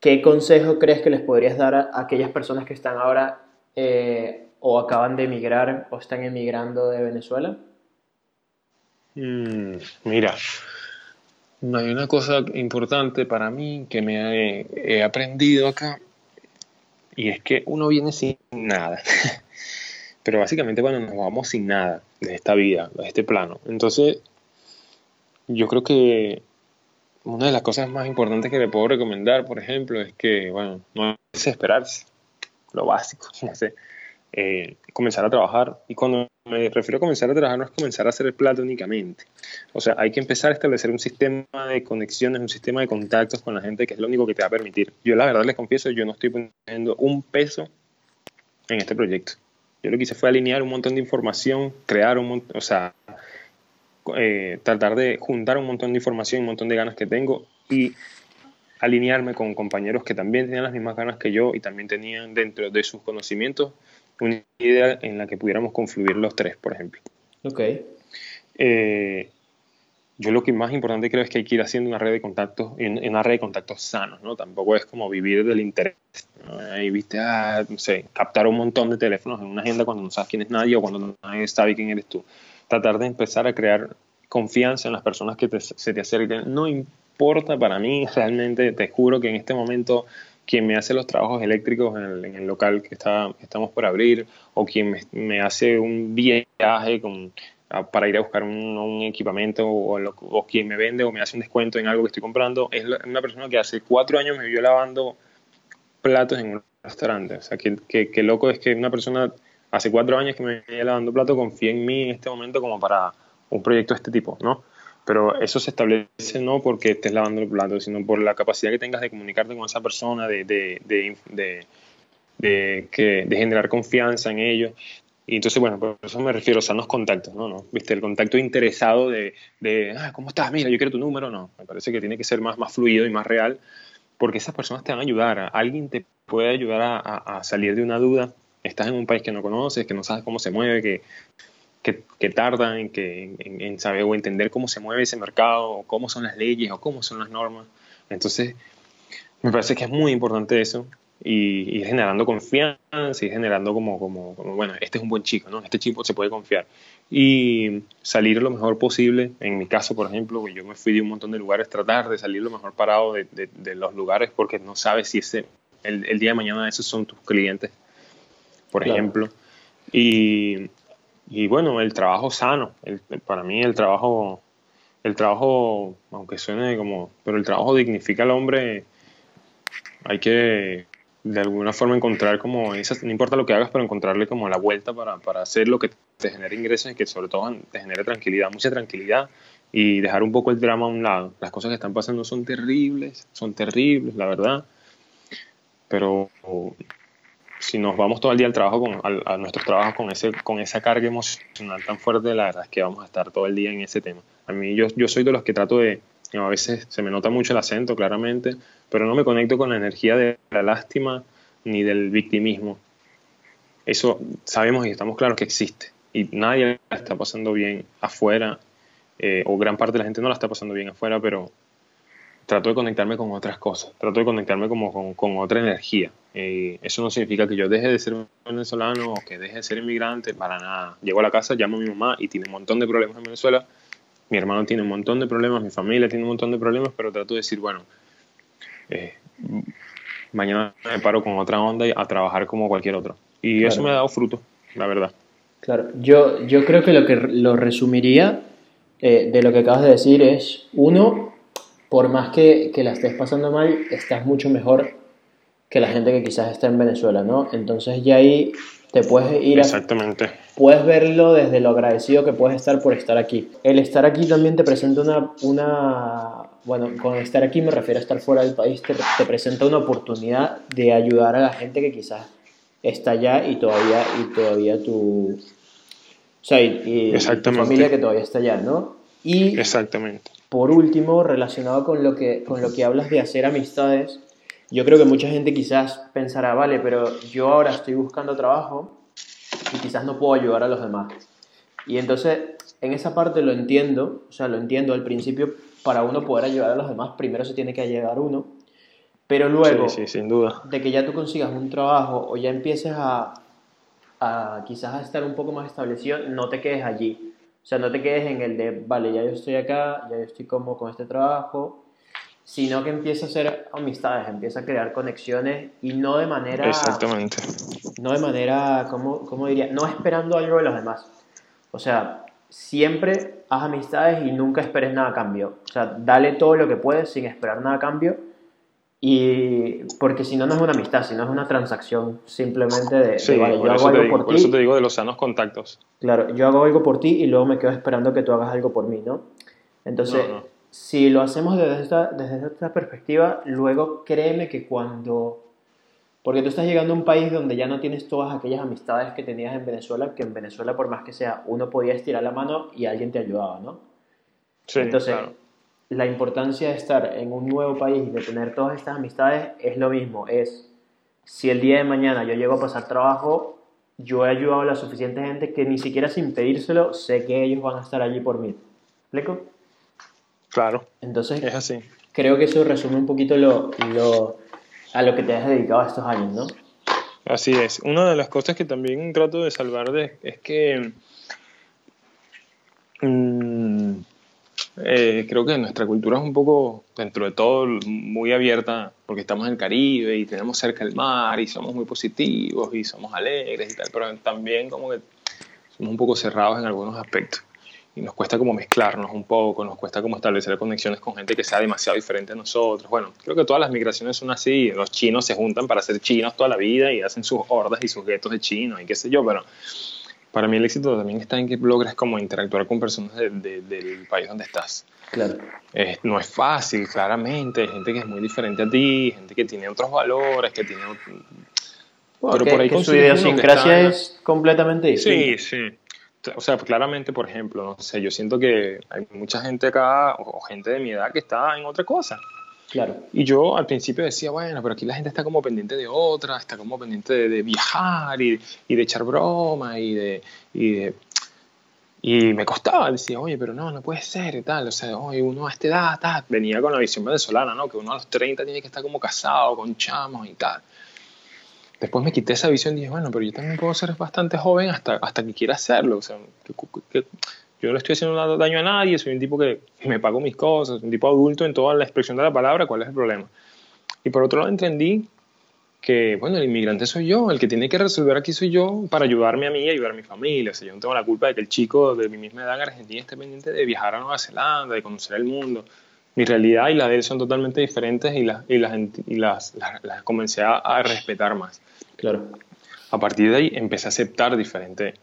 ¿qué consejo crees que les podrías dar a aquellas personas que están ahora eh, o acaban de emigrar o están emigrando de Venezuela? Mm, mira, hay una cosa importante para mí que me he aprendido acá y es que uno viene sin nada. Pero básicamente cuando nos vamos sin nada de esta vida, de este plano. Entonces, yo creo que una de las cosas más importantes que le puedo recomendar, por ejemplo, es que, bueno, no desesperarse. Lo básico, no sé. Eh, comenzar a trabajar. Y cuando me refiero a comenzar a trabajar, no es comenzar a hacer el plato únicamente. O sea, hay que empezar a establecer un sistema de conexiones, un sistema de contactos con la gente, que es lo único que te va a permitir. Yo, la verdad, les confieso, yo no estoy poniendo un peso en este proyecto. Yo lo que hice fue alinear un montón de información, crear un montón, o sea, eh, tratar de juntar un montón de información, un montón de ganas que tengo y alinearme con compañeros que también tenían las mismas ganas que yo y también tenían dentro de sus conocimientos una idea en la que pudiéramos confluir los tres, por ejemplo. Ok. Eh, yo lo que más importante creo es que hay que ir haciendo una red de contactos, una red de contactos sanos, ¿no? Tampoco es como vivir del interés. Ahí viste, ah, no sé, captar un montón de teléfonos en una agenda cuando no sabes quién es nadie o cuando nadie sabe quién eres tú. Tratar de empezar a crear confianza en las personas que se te acerquen. No importa para mí, realmente, te juro que en este momento quien me hace los trabajos eléctricos en el, local que, está, estamos por abrir, o quien me, hace un viaje con para ir a buscar un, equipamiento o, o, quien me vende o me hace un descuento en algo que estoy comprando, es una persona que hace cuatro años me vio lavando platos en un restaurante. O sea, que, que, loco es que una persona hace cuatro años que me viene lavando platos confía en mí en este momento como para un proyecto de este tipo, ¿no? Pero eso se establece no porque estés lavando el plato, sino por la capacidad que tengas de comunicarte con esa persona, de, de, de, de, generar confianza en ellos. Y entonces, bueno, por eso me refiero a sanos contactos, ¿no? ¿no? ¿Viste? El contacto interesado de, de ah, ¿cómo estás? Mira, yo quiero tu número, no. Me parece que tiene que ser más, más fluido y más real, porque esas personas te van a ayudar. Alguien te puede ayudar a, a salir de una duda. Estás en un país que no conoces, que no sabes cómo se mueve, que que, que en, que, en, saber o entender cómo se mueve ese mercado, o cómo son las leyes, o cómo son las normas. Entonces, me parece que es muy importante eso, y, y generando confianza, y generando como, como, como, bueno, este es un buen chico, ¿no? Este chico se puede confiar. Y salir lo mejor posible, en mi caso, por ejemplo, yo me fui de un montón de lugares, tratar de salir lo mejor parado de, de, los lugares, porque no sabes si ese, el, el, día de mañana esos son tus clientes, por ejemplo. Y, y bueno, el trabajo sano, para mí el trabajo, el trabajo, aunque suene como, pero el trabajo dignifica al hombre, hay que de alguna forma encontrar como, no importa lo que hagas, pero encontrarle como la vuelta para, para hacer lo que te genere ingresos y que sobre todo te genere tranquilidad, mucha tranquilidad y dejar un poco el drama a un lado. Las cosas que están pasando son terribles, son terribles, la verdad, pero si nos vamos todo el día al trabajo, con, a, nuestros trabajos con, ese, con esa carga emocional tan fuerte, la verdad es que vamos a estar todo el día en ese tema. A mí yo, yo soy de los que trato de, a veces se me nota mucho el acento, claramente, pero no me conecto con la energía de la lástima ni del victimismo. Eso sabemos y estamos claros que existe. Y nadie la está pasando bien afuera, eh, o gran parte de la gente no la está pasando bien afuera, pero trato de conectarme con otras cosas, trato de conectarme como con, con otra energía. Eh, eso no significa que yo deje de ser venezolano o que deje de ser inmigrante, para nada. Llego a la casa, llamo a mi mamá y tiene un montón de problemas en Venezuela, mi hermano tiene un montón de problemas, mi familia tiene un montón de problemas, pero trato de decir, bueno, eh, mañana me paro con otra onda y a trabajar como cualquier otro. Y eso me ha dado fruto, la verdad. Claro, yo, yo creo que lo que lo resumiría eh, de lo que acabas de decir es, uno, por más que, que, la estés pasando mal, estás mucho mejor que la gente que quizás está en Venezuela, ¿no? Entonces ya ahí te puedes ir Exactamente. puedes verlo desde lo agradecido que puedes estar por estar aquí. El estar aquí también te presenta una, una bueno, con estar aquí me refiero a estar fuera del país, te, te presenta una oportunidad de ayudar a la gente que quizás está allá y todavía, y todavía tu... O sea, y, tu familia que todavía está allá, ¿no? Y Exactamente por último, relacionado con lo, que, con lo que hablas de hacer amistades, yo creo que mucha gente quizás pensará, vale, pero yo ahora estoy buscando trabajo y quizás no puedo ayudar a los demás. Y entonces, en esa parte lo entiendo, o sea, lo entiendo al principio, para uno poder ayudar a los demás, primero se tiene que ayudar uno, pero luego, sí, sin duda. de que ya tú consigas un trabajo o ya empieces a, a quizás a estar un poco más establecido, no te quedes allí o sea, no te quedes en el de, vale, ya yo estoy acá, ya yo estoy como con este trabajo, sino que empieza a hacer amistades, empieza a crear conexiones y no de manera... Exactamente. No de manera, ¿cómo, cómo diría? No esperando algo de los demás. O sea, siempre haz amistades y nunca esperes nada a cambio. O sea, dale todo lo que puedes sin esperar nada a cambio y porque si no, no es una amistad, sino es una transacción simplemente de, sí, vale, yo hago algo por ti. Por eso te digo de los sanos contactos. Claro, yo hago algo por ti y luego me quedo esperando que tú hagas algo por mí, ¿no? Entonces, si lo hacemos desde esta, desde esta perspectiva, luego créeme que cuando... Porque tú estás llegando a un país donde ya no tienes todas aquellas amistades que tenías en Venezuela, que en Venezuela, por más que sea, uno podía estirar la mano y alguien te ayudaba, ¿no? Sí, Entonces, claro la importancia de estar en un nuevo país y de tener todas estas amistades es lo mismo. Es si el día de mañana yo llego a pasar trabajo, yo he ayudado a la suficiente gente que ni siquiera sin pedírselo sé que ellos van a estar allí por mí. ¿Explico? Claro. Entonces, es así. Creo que eso resume un poquito lo, lo, a lo que te has dedicado estos años, ¿no? Así es. Una de las cosas que también trato de salvar de, es que mmm, eh, creo que nuestra cultura es un poco, dentro de todo, muy abierta, porque estamos en el Caribe y tenemos cerca el mar y somos muy positivos y somos alegres y tal, pero también como que somos un poco cerrados en algunos aspectos. y nos cuesta como mezclarnos un poco, nos cuesta como establecer conexiones con gente que sea demasiado diferente a nosotros. Bueno, creo que todas las migraciones son así, los chinos se juntan para ser chinos toda la vida y hacen sus hordas y sus guetos de chinos y qué sé yo, pero para mí el éxito también está en que logres como interactuar con personas del país donde estás. Claro. no es fácil, claramente, hay gente que es muy diferente a ti, gente que tiene otros valores, que tiene... pero por ahí que su idiosincrasia es completamente distinta. Sí, sí o sea, claramente, por ejemplo, no sé, yo siento que hay mucha gente acá, o gente de mi edad, que está en otra cosa. Claro. Y yo al principio decía, bueno, pero aquí la gente está como pendiente de otra, está como pendiente de, viajar y, y, de echar broma y de, y de, Y me costaba, decía, oye, pero no, no puede ser y tal. O sea, oye, uno a esta edad, tal. venía con la visión venezolana, ¿no? Que uno a los 30 tiene que estar como casado, con chamos y tal. Después me quité esa visión y dije, bueno, pero yo también puedo ser bastante joven hasta, hasta que quiera hacerlo. O sea, yo no le estoy haciendo daño a nadie, soy un tipo que me pago mis cosas, un tipo adulto en toda la expresión de la palabra, ¿cuál es el problema? Y por otro lado entendí que, bueno, el inmigrante soy yo, el que tiene que resolver aquí soy yo para ayudarme a mí y ayudar a mi familia. O sea, yo no tengo la culpa de que el chico de mi misma edad en Argentina esté pendiente de viajar a Nueva Zelanda, de conocer el mundo mi realidad y la de él son totalmente diferentes y, las, y, las, y las, las, comencé a, respetar más. Claro. A partir de ahí empecé a aceptar diferente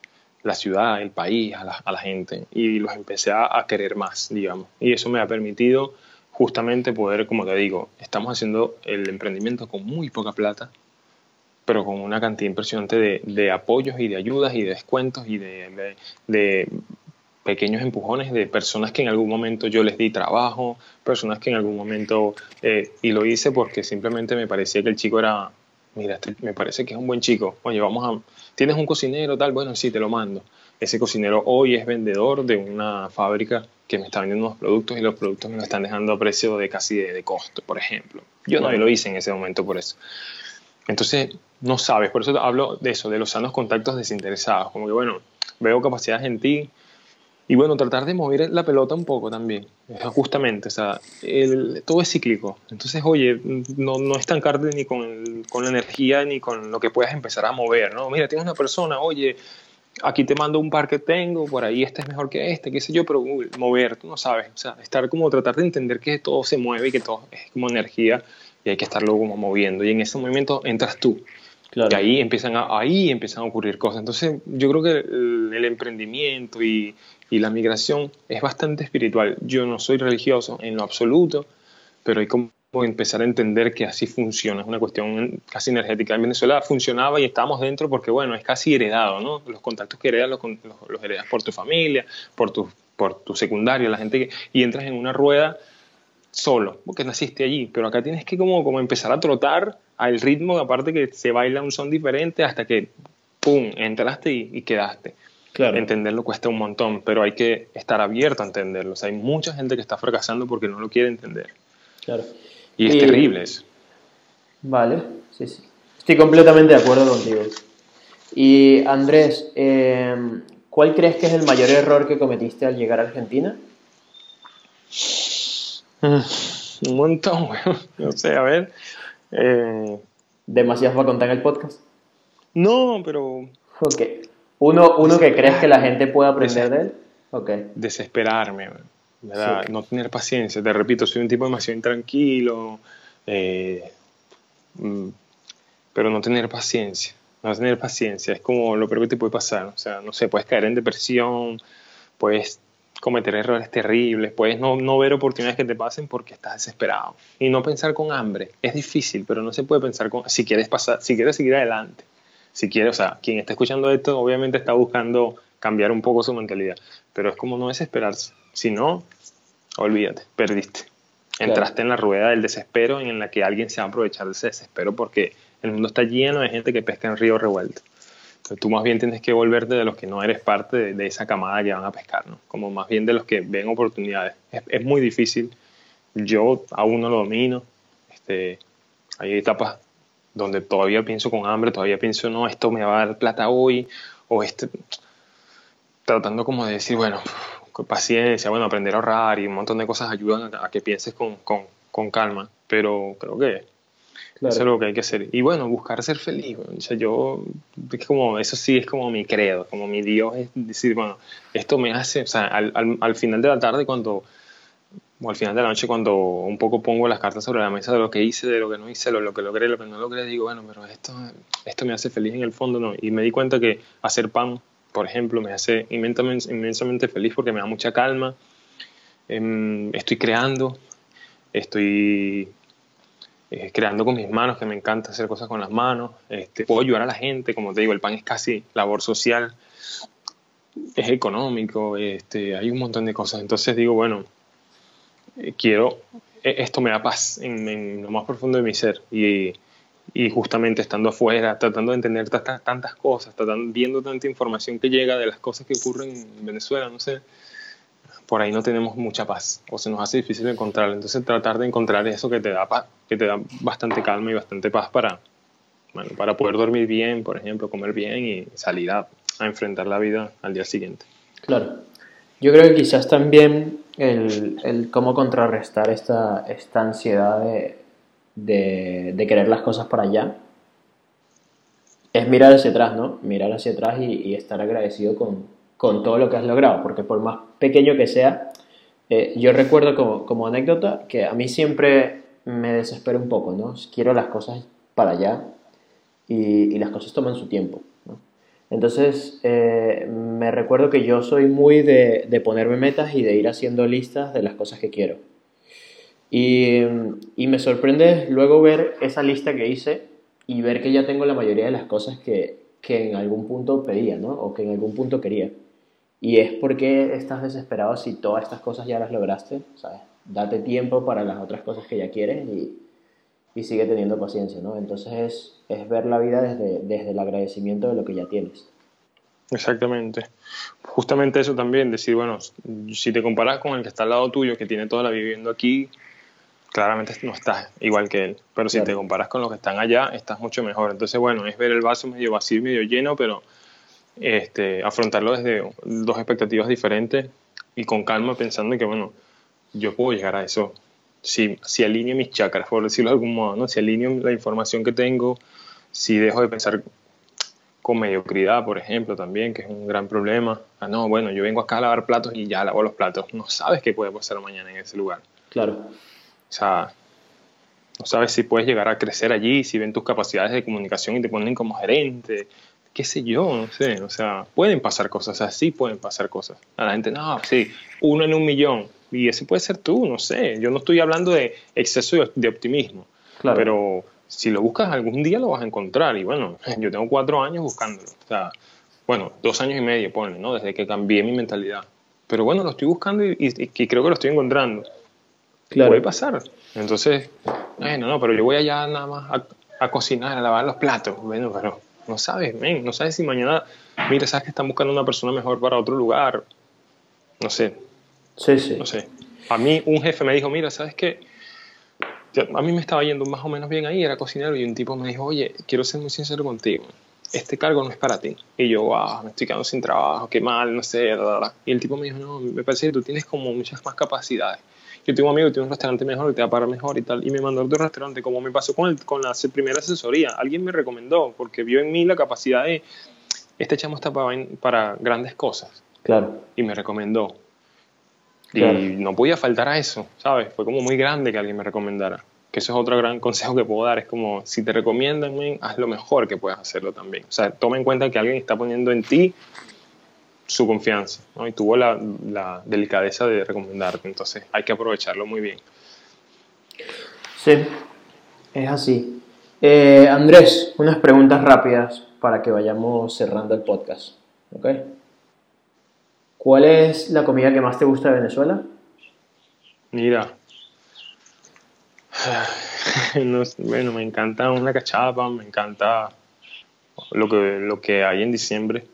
la ciudad, el país, a la, gente y los empecé a, querer más, digamos. Y eso me ha permitido justamente poder, como te digo, estamos haciendo el emprendimiento con muy poca plata, pero con una cantidad impresionante de, apoyos y de ayudas y de descuentos y de, de pequeños empujones de personas que en algún momento yo les di trabajo, personas que en algún momento, eh, y lo hice porque simplemente me parecía que el chico era, mira, este me parece que es un buen chico, oye, vamos a, ¿tienes un cocinero tal? Bueno, sí, te lo mando. Ese cocinero hoy es vendedor de una fábrica que me está vendiendo unos productos y los productos me lo están dejando a precio de casi de, costo, por ejemplo. Yo no lo hice en ese momento por eso. Entonces, no sabes, por eso hablo de eso, de los sanos contactos desinteresados, como que bueno, veo capacidades en ti, y bueno, tratar de mover la pelota un poco también, justamente, o sea, todo es cíclico. Entonces, oye, no, no estancarte ni con, con, la energía ni con lo que puedas empezar a mover, ¿no? Mira, tienes una persona, oye, aquí te mando un par que tengo, por ahí este es mejor que este, qué sé yo, pero mover, tú no sabes, o sea, estar como tratar de entender que todo se mueve y que todo es como energía y hay que estarlo como moviendo. Y en ese movimiento entras tú. Y ahí empiezan, a, ahí empiezan a ocurrir cosas. Entonces, yo creo que el emprendimiento y, y la migración es bastante espiritual. Yo no soy religioso en lo absoluto, pero hay como empezar a entender que así funciona, es una cuestión casi energética. En Venezuela funcionaba y estábamos dentro porque, bueno, es casi heredado, ¿no? Los contactos que heredas los, heredas por tu familia, por tu, por tu secundaria, la gente que... Y entras en una rueda solo, porque naciste allí, pero acá tienes que como, como empezar a trotar al ritmo, aparte que se baila un son diferente hasta que, ¡pum!, entraste y quedaste. Entenderlo cuesta un montón, pero hay que estar abierto a entenderlo. hay mucha gente que está fracasando porque no lo quiere entender. Claro. Y es terrible eso. Vale, sí, sí. Estoy completamente de acuerdo contigo. Y Andrés, em, ¿cuál crees que es el mayor error que cometiste al llegar a Argentina? un montón, no sé, a ver. Eh... ¿Demasiado va a contar en el podcast? No, pero... Ok. Uno, uno que crees que la gente pueda aprender de él. Okay. Desesperarme, no tener paciencia. Te repito, soy un tipo demasiado intranquilo, eh, mm, pero no tener paciencia. No tener paciencia es como lo peor que te puede pasar. O sea, no sé, puedes caer en depresión, puedes cometer errores terribles, puedes no, no, ver oportunidades que te pasen porque estás desesperado. Y no pensar con hambre. Es difícil, pero no se puede pensar con... Si quieres, pasar, si quieres seguir adelante si quiere, o sea, quien está escuchando esto obviamente está buscando cambiar un poco su mentalidad, pero es como no desesperarse. Si no, olvídate, perdiste. Entraste en la rueda del desespero en la que alguien se va a aprovechar de ese desespero porque el mundo está lleno de gente que pesca en río revuelto. Entonces tú más bien tienes que volverte de los que no eres parte de, esa camada que van a pescar, ¿no? Como más bien de los que ven oportunidades. Es, es muy difícil. Yo aún no lo domino. Este, hay etapas donde todavía pienso con hambre, todavía pienso, no, esto me va a dar plata hoy, o este, tratando como de decir, bueno, con paciencia, bueno, aprender a ahorrar y un montón de cosas ayudan a, que pienses con, con, con, calma, pero creo que Eso es lo que hay que hacer. Y bueno, buscar ser feliz. O sea, yo, es como, eso sí es como mi credo, como mi Dios, es decir, bueno, esto me hace, o sea, al, al, al final de la tarde cuando o al final de la noche cuando un poco pongo las cartas sobre la mesa de lo que hice, de lo que no hice, lo, lo que logré, lo que no logré, digo, bueno, pero esto, esto me hace feliz en el fondo, ¿no? Y me di cuenta que hacer pan, por ejemplo, me hace inmensamente, inmensamente feliz porque me da mucha calma, eh, estoy creando, estoy eh, creando con mis manos, que me encanta hacer cosas con las manos, este, puedo ayudar a la gente, como te digo, el pan es casi labor social, es económico, este, hay un montón de cosas, entonces digo, bueno, quiero, eh, esto me da paz en, lo más profundo de mi ser. Y, justamente estando afuera, tratando de entender tantas cosas, tratando, viendo tanta información que llega de las cosas que ocurren en Venezuela, no sé, por ahí no tenemos mucha paz o se nos hace difícil encontrarla. Entonces tratar de encontrar eso que te da paz, que te da bastante calma y bastante paz para, bueno, para poder dormir bien, por ejemplo, comer bien y salir a enfrentar la vida al día siguiente. Claro. Yo creo que quizás también el, el cómo contrarrestar esta, esta ansiedad de, de, de, querer las cosas para allá es mirar hacia atrás, ¿no? Mirar hacia atrás y, estar agradecido con, con, todo lo que has logrado, porque por más pequeño que sea, eh, yo recuerdo como, como anécdota que a mí siempre me desespera un poco, ¿no? Quiero las cosas para allá y, y las cosas toman su tiempo. Entonces, eh, me recuerdo que yo soy muy de, de, ponerme metas y de ir haciendo listas de las cosas que quiero. Y, y, me sorprende luego ver esa lista que hice y ver que ya tengo la mayoría de las cosas que, que en algún punto pedía, ¿no? O que en algún punto quería. Y es porque estás desesperado si todas estas cosas ya las lograste, ¿sabes? Date tiempo para las otras cosas que ya quieres y, y sigue teniendo paciencia, ¿no? Entonces es, es, ver la vida desde, desde el agradecimiento de lo que ya tienes. Exactamente. Justamente eso también, decir, bueno, si te comparas con el que está al lado tuyo, que tiene toda la vida viviendo aquí, claramente no estás igual que él. Pero si claro. te comparas con los que están allá, estás mucho mejor. Entonces, bueno, es ver el vaso medio vacío medio lleno, pero este, afrontarlo desde dos expectativas diferentes y con calma pensando en que, bueno, yo puedo llegar a eso si, si alineo mis chakras, por decirlo de algún modo, ¿no? si alineo la información que tengo, si dejo de pensar con mediocridad, por ejemplo, también, que es un gran problema. Ah, no, bueno, yo vengo acá a lavar platos y ya lavo los platos. No sabes qué puede pasar mañana en ese lugar. Claro. O sea, no sabes si puedes llegar a crecer allí, si ven tus capacidades de comunicación y te ponen como gerente, qué sé yo, no sé. O sea, pueden pasar cosas, así pueden pasar cosas. A la gente, no, sí, uno en un millón y ese puede ser tú, no sé. Yo no estoy hablando de exceso de optimismo, claro. pero si lo buscas algún día lo vas a encontrar. Y bueno, yo tengo cuatro años buscándolo. O sea, bueno, dos años y medio, ponle, ¿no? Desde que cambié mi mentalidad. Pero bueno, lo estoy buscando y, y, y creo que lo estoy encontrando. Claro. Puede pasar. Entonces, bueno, no, pero yo voy allá nada más a, a cocinar, a lavar los platos. Bueno, pero no sabes, men, no sabes si mañana, mira, sabes que están buscando una persona mejor para otro lugar. No sé, Sí, sí. No sé. A mí un jefe me dijo, mira, ¿sabes qué? A mí me estaba yendo más o menos bien ahí, era cocinero, y un tipo me dijo, oye, quiero ser muy sincero contigo, este cargo no es para ti. Y yo, wow, me estoy quedando sin trabajo, qué mal, no sé, bla, bla. Y el tipo me dijo, no, me parece que tú tienes como muchas más capacidades. Yo tengo un amigo que tiene un restaurante mejor, que te va a pagar mejor y tal, y me mandó a otro restaurante, como me pasó con, el, con la primera asesoría. Alguien me recomendó, porque vio en mí la capacidad de, este chamo está para, para grandes cosas. Claro. Y me recomendó. Claro. Y no podía faltar a eso, ¿sabes? Fue como muy grande que alguien me recomendara. Que eso es otro gran consejo que puedo dar. Es como, si te recomiendan, man, haz lo mejor que puedas hacerlo también. O sea, toma en cuenta que alguien está poniendo en ti su confianza, ¿no? Y tuvo la, la delicadeza de recomendarte. Entonces, hay que aprovecharlo muy bien. Sí, es así. Eh, Andrés, unas preguntas rápidas para que vayamos cerrando el podcast. ¿Ok? ¿Cuál es la comida que más te gusta de Venezuela? Mira, no, bueno, me encanta una cachapa, me encanta lo que, lo que hay en diciembre.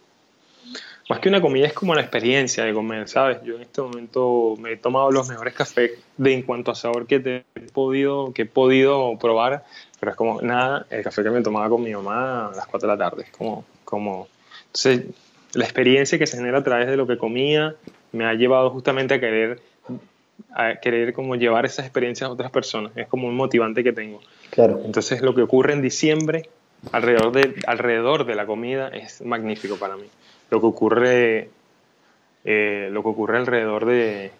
Más que una comida es como la experiencia de comer, ¿sabes? Yo en este momento me he tomado los mejores cafés de en cuanto a sabor que he podido, que he podido probar, pero es como nada, el café que me tomaba con mi mamá a las 4 de la tarde, como, como, entonces la experiencia que se genera a través de lo que comía me ha llevado justamente a querer a querer como llevar esas experiencias a otras personas. Es como un motivante que tengo. Claro. Entonces lo que ocurre en diciembre alrededor de, alrededor de la comida es magnífico para mí. Lo que ocurre, eh, lo que ocurre alrededor de,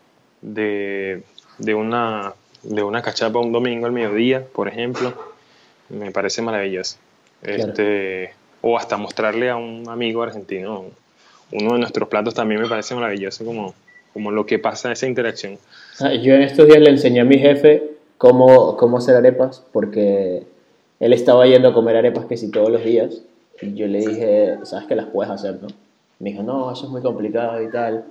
de, de, una, de una cachapa un domingo al mediodía, por ejemplo, me parece maravilloso. Este, o hasta mostrarle a un amigo argentino uno de nuestros platos también me parece maravilloso como, como lo que pasa en esa interacción. Ah, yo en estos días le enseñé a mi jefe cómo, cómo hacer arepas porque él estaba yendo a comer arepas que si todos los días y yo le dije, sabes que las puedes hacer, ¿no? Me dijo, no, eso es muy complicado y tal.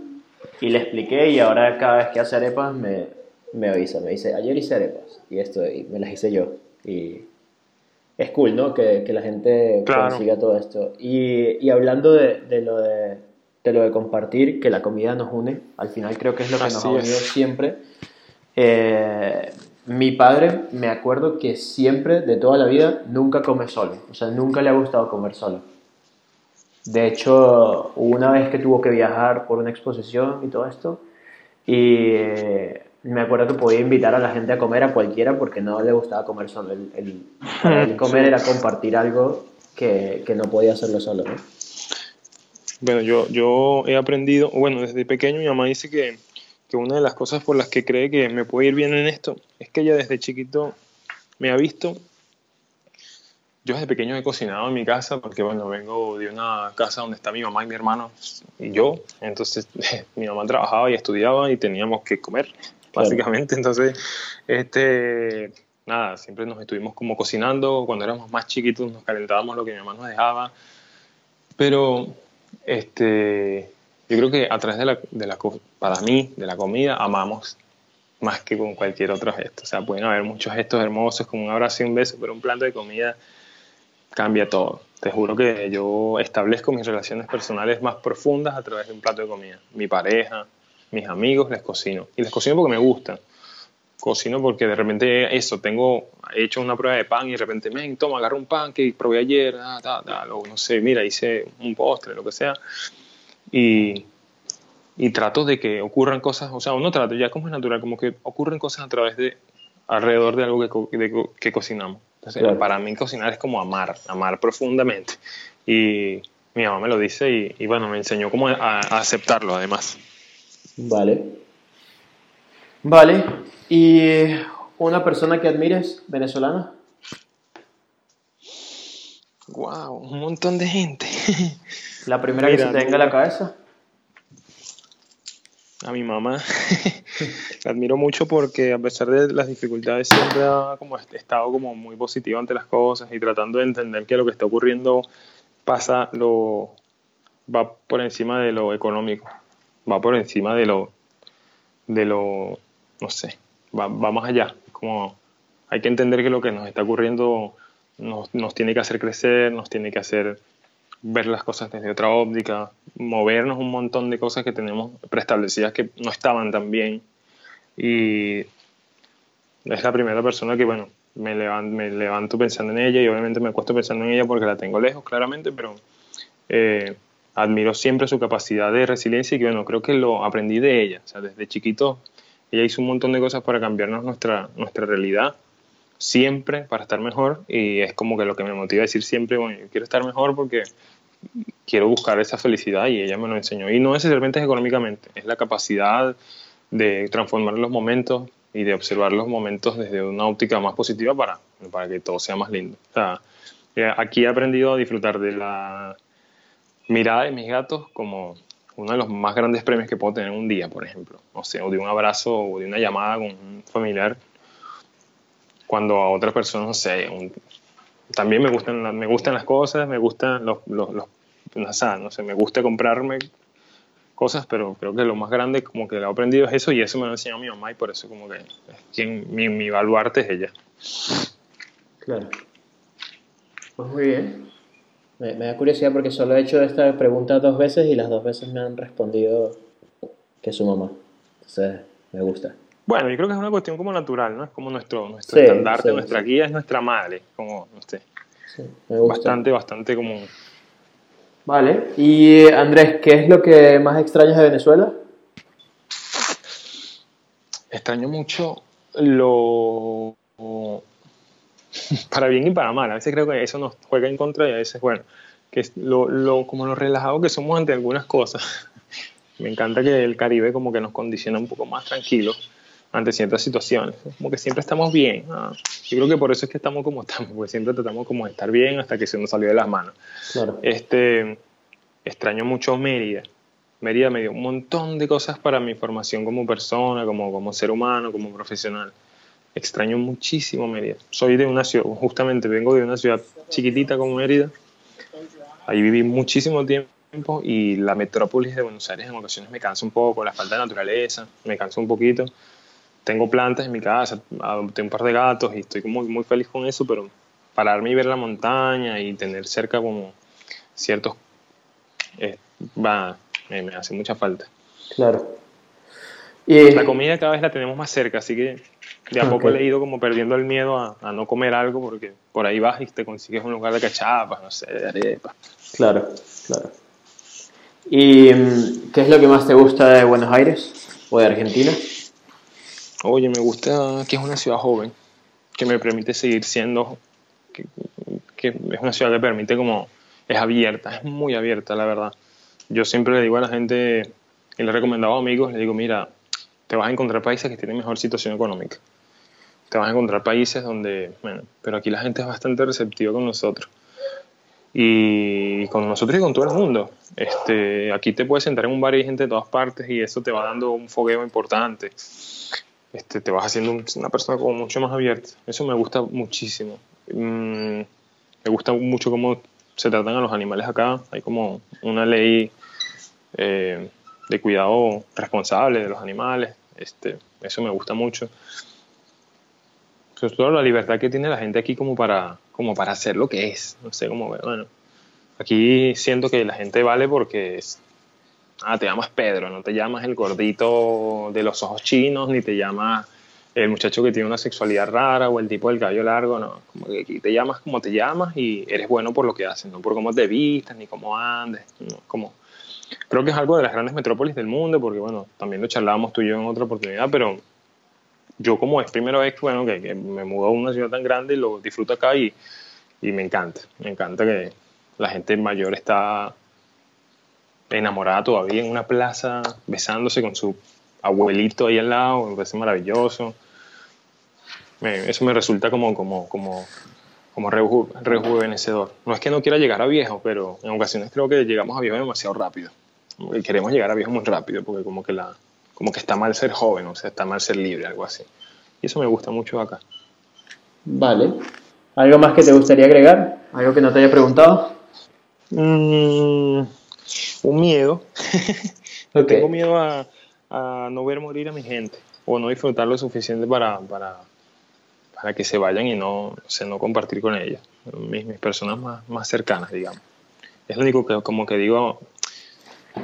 Y le expliqué y ahora cada vez que hace arepas me, me avisa, me dice, ayer hice arepas y esto, y me las hice yo. Y es cool, ¿no? Que, que la gente consiga todo esto. Y, y hablando de, de, lo de, de, lo de compartir, que la comida nos une, al final creo que es lo que nos ha unido siempre. Eh, mi padre, me acuerdo que siempre, de toda la vida, nunca come solo. O sea, nunca le ha gustado comer solo. De hecho, una vez que tuvo que viajar por una exposición y todo esto, y eh, me acuerdo que podía invitar a la gente a comer a cualquiera porque no le gustaba comer solo. El, el, comer era compartir algo que, que, no podía hacerlo solo, ¿no? Bueno, yo, yo he aprendido, bueno, desde pequeño mi mamá dice que, que una de las cosas por las que cree que me puede ir bien en esto es que ella desde chiquito me ha visto yo desde pequeño he cocinado en mi casa porque, bueno, vengo de una casa donde está mi mamá y mi hermano y yo. Entonces, mi mamá trabajaba y estudiaba y teníamos que comer básicamente. Entonces, este, nada, siempre nos estuvimos como cocinando. Cuando éramos más chiquitos nos calentábamos lo que mi mamá nos dejaba. Pero, este, yo creo que a través de la, de la, para mí, de la comida, amamos más que con cualquier otro gesto. O sea, pueden haber muchos gestos hermosos como un abrazo y un beso, pero un plato de comida cambia todo. Te juro que yo establezco mis relaciones personales más profundas a través de un plato de comida. Mi pareja, mis amigos, les cocino. Y les cocino porque me gusta. Cocino porque de repente eso, tengo he hecho una prueba de pan y de repente, me toma, agarro un pan que probé ayer, ah, no sé, mira, hice un postre, lo que sea. Y, y trato de que ocurran cosas, o sea, uno trata, ya como es natural, como que ocurren cosas a través de, alrededor de algo que, que cocinamos. Entonces, para mí cocinar es como amar, amar profundamente. Y mi mamá me lo dice y, y bueno, me enseñó cómo a, a aceptarlo además. Vale. Vale. ¿Y una persona que admires venezolana? Wow, un montón de gente. La primera que se te venga a la cabeza. A mi mamá. la admiro mucho porque a pesar de las dificultades siempre ha como estado como muy positivo ante las cosas y tratando de entender que lo que está ocurriendo pasa lo va por encima de lo económico va por encima de lo, de lo, no sé, va, más allá. Como hay que entender que lo que nos está ocurriendo nos, nos, tiene que hacer crecer, nos tiene que hacer ver las cosas desde otra óptica, movernos un montón de cosas que tenemos preestablecidas que no estaban tan bien. Y es la primera persona que, bueno, me levanto, me levanto pensando en ella y obviamente me acuesto pensando en ella porque la tengo lejos, claramente, pero eh, admiro siempre su capacidad de resiliencia y que, bueno, creo que lo aprendí de ella. O sea, desde chiquito ella hizo un montón de cosas para cambiarnos nuestra, nuestra realidad, siempre para estar mejor y es como que lo que me motiva a decir siempre, bueno, yo quiero estar mejor porque quiero buscar esa felicidad y ella me lo enseñó. Y no necesariamente es económicamente, es la capacidad de transformar los momentos y de observar los momentos desde una óptica más positiva para, para que todo sea más lindo. O sea, eh, aquí he aprendido a disfrutar de la mirada de mis gatos como uno de los más grandes premios que puedo tener un día, por ejemplo. O sea, o de un abrazo o de una llamada con un familiar. Cuando a otras personas, no sé, también me gustan, me gustan las cosas, me gustan los, los, no sé, me gusta comprarme cosas, pero creo que lo más grande como que lo he aprendido es eso y eso me lo ha enseñado mi mamá y por eso como que quien, mi, mi baluarte es ella. Claro. Pues muy bien. Me, da curiosidad porque solo he hecho esta pregunta dos veces y las dos veces me han respondido que es su mamá. Entonces, me gusta. Bueno, yo creo que es una cuestión como natural, ¿no? Es como nuestro, nuestro estandarte, nuestra guía es nuestra madre, como, no sé. Bastante, bastante como... Vale. Y Andrés, ¿qué es lo que más extrañas de Venezuela? extraño mucho lo... para bien y para mal. A veces creo que eso nos juega en contra y a veces, bueno, que es lo, lo, como lo relajado que somos ante algunas cosas. Me encanta que el Caribe como que nos condiciona un poco más tranquilos ante ciertas situaciones. Como que siempre estamos bien. Ah, yo creo que por eso es que estamos como estamos, porque siempre tratamos como de estar bien hasta que se nos salió de las manos. Claro. Este, extraño mucho Mérida. Mérida me dio un montón de cosas para mi formación como persona, como, como ser humano, como profesional. Extraño muchísimo Mérida. Soy de una ciudad, justamente vengo de una ciudad chiquitita como Mérida. Ahí viví muchísimo tiempo y la metrópolis de Buenos Aires en ocasiones me cansa un poco, la falta de naturaleza, me cansa un poquito tengo plantas en mi casa, adopté un par de gatos y estoy muy, muy feliz con eso, pero pararme y ver la montaña y tener cerca como ciertos... Eh, va, me, hace mucha falta. Claro. Y, la comida cada vez la tenemos más cerca, así que de a poco he ido como perdiendo el miedo a, a, no comer algo porque por ahí vas y te consigues un lugar de cachapas, no sé, de arepas. Claro, claro. ¿Y mm, qué es lo que más te gusta de Buenos Aires o de Argentina? Oye, me gusta que es una ciudad joven, que me permite seguir siendo, que, es una ciudad que permite como, es abierta, es muy abierta, la verdad. Yo siempre le digo a la gente, y le he recomendado a amigos, le digo, mira, te vas a encontrar países que tienen mejor situación económica. Te vas a encontrar países donde, bueno, pero aquí la gente es bastante receptiva con nosotros. Y con nosotros y con todo el mundo. Este, aquí te puedes sentar en un bar y hay gente de todas partes y eso te va dando un fogueo importante este, te vas haciendo una persona como mucho más abierta. Eso me gusta muchísimo. Mm, me gusta mucho cómo se tratan a los animales acá. Hay como una ley eh, de cuidado responsable de los animales. Este, eso me gusta mucho. Todo la libertad que tiene la gente aquí como para, como para hacer lo que es. No sé cómo, bueno. Aquí siento que la gente vale porque es, ah, te llamas Pedro, no te llamas el gordito de los ojos chinos, ni te llamas el muchacho que tiene una sexualidad rara o el tipo del cabello largo, no, como que aquí te llamas como te llamas y eres bueno por lo que haces, no por cómo te vistas ni cómo andes, como creo que es algo de las grandes metrópolis del mundo, porque bueno, también lo charlábamos tú y yo en otra oportunidad, pero yo como es primera vez bueno, que, que me mudo a una ciudad tan grande y lo disfruto acá y, y me encanta, me encanta que la gente mayor está enamorada todavía en una plaza, besándose con su abuelito ahí al lado, me parece maravilloso. eso me resulta como, como, como, como rejuvenecedor. No es que no quiera llegar a viejo, pero en ocasiones creo que llegamos a viejo demasiado rápido. Queremos llegar a viejo muy rápido, porque como que, la, como que está mal ser joven, o sea, está mal ser libre, algo así. Y eso me gusta mucho acá. Vale. ¿Algo más que te gustaría agregar? ¿Algo que no te haya preguntado? Mmm un miedo. Tengo miedo a, no ver morir a mi gente o no disfrutar lo suficiente para, para, para que se vayan y no, no compartir con ellas, mis, mis personas más, más, cercanas, digamos. Es lo único que como que digo,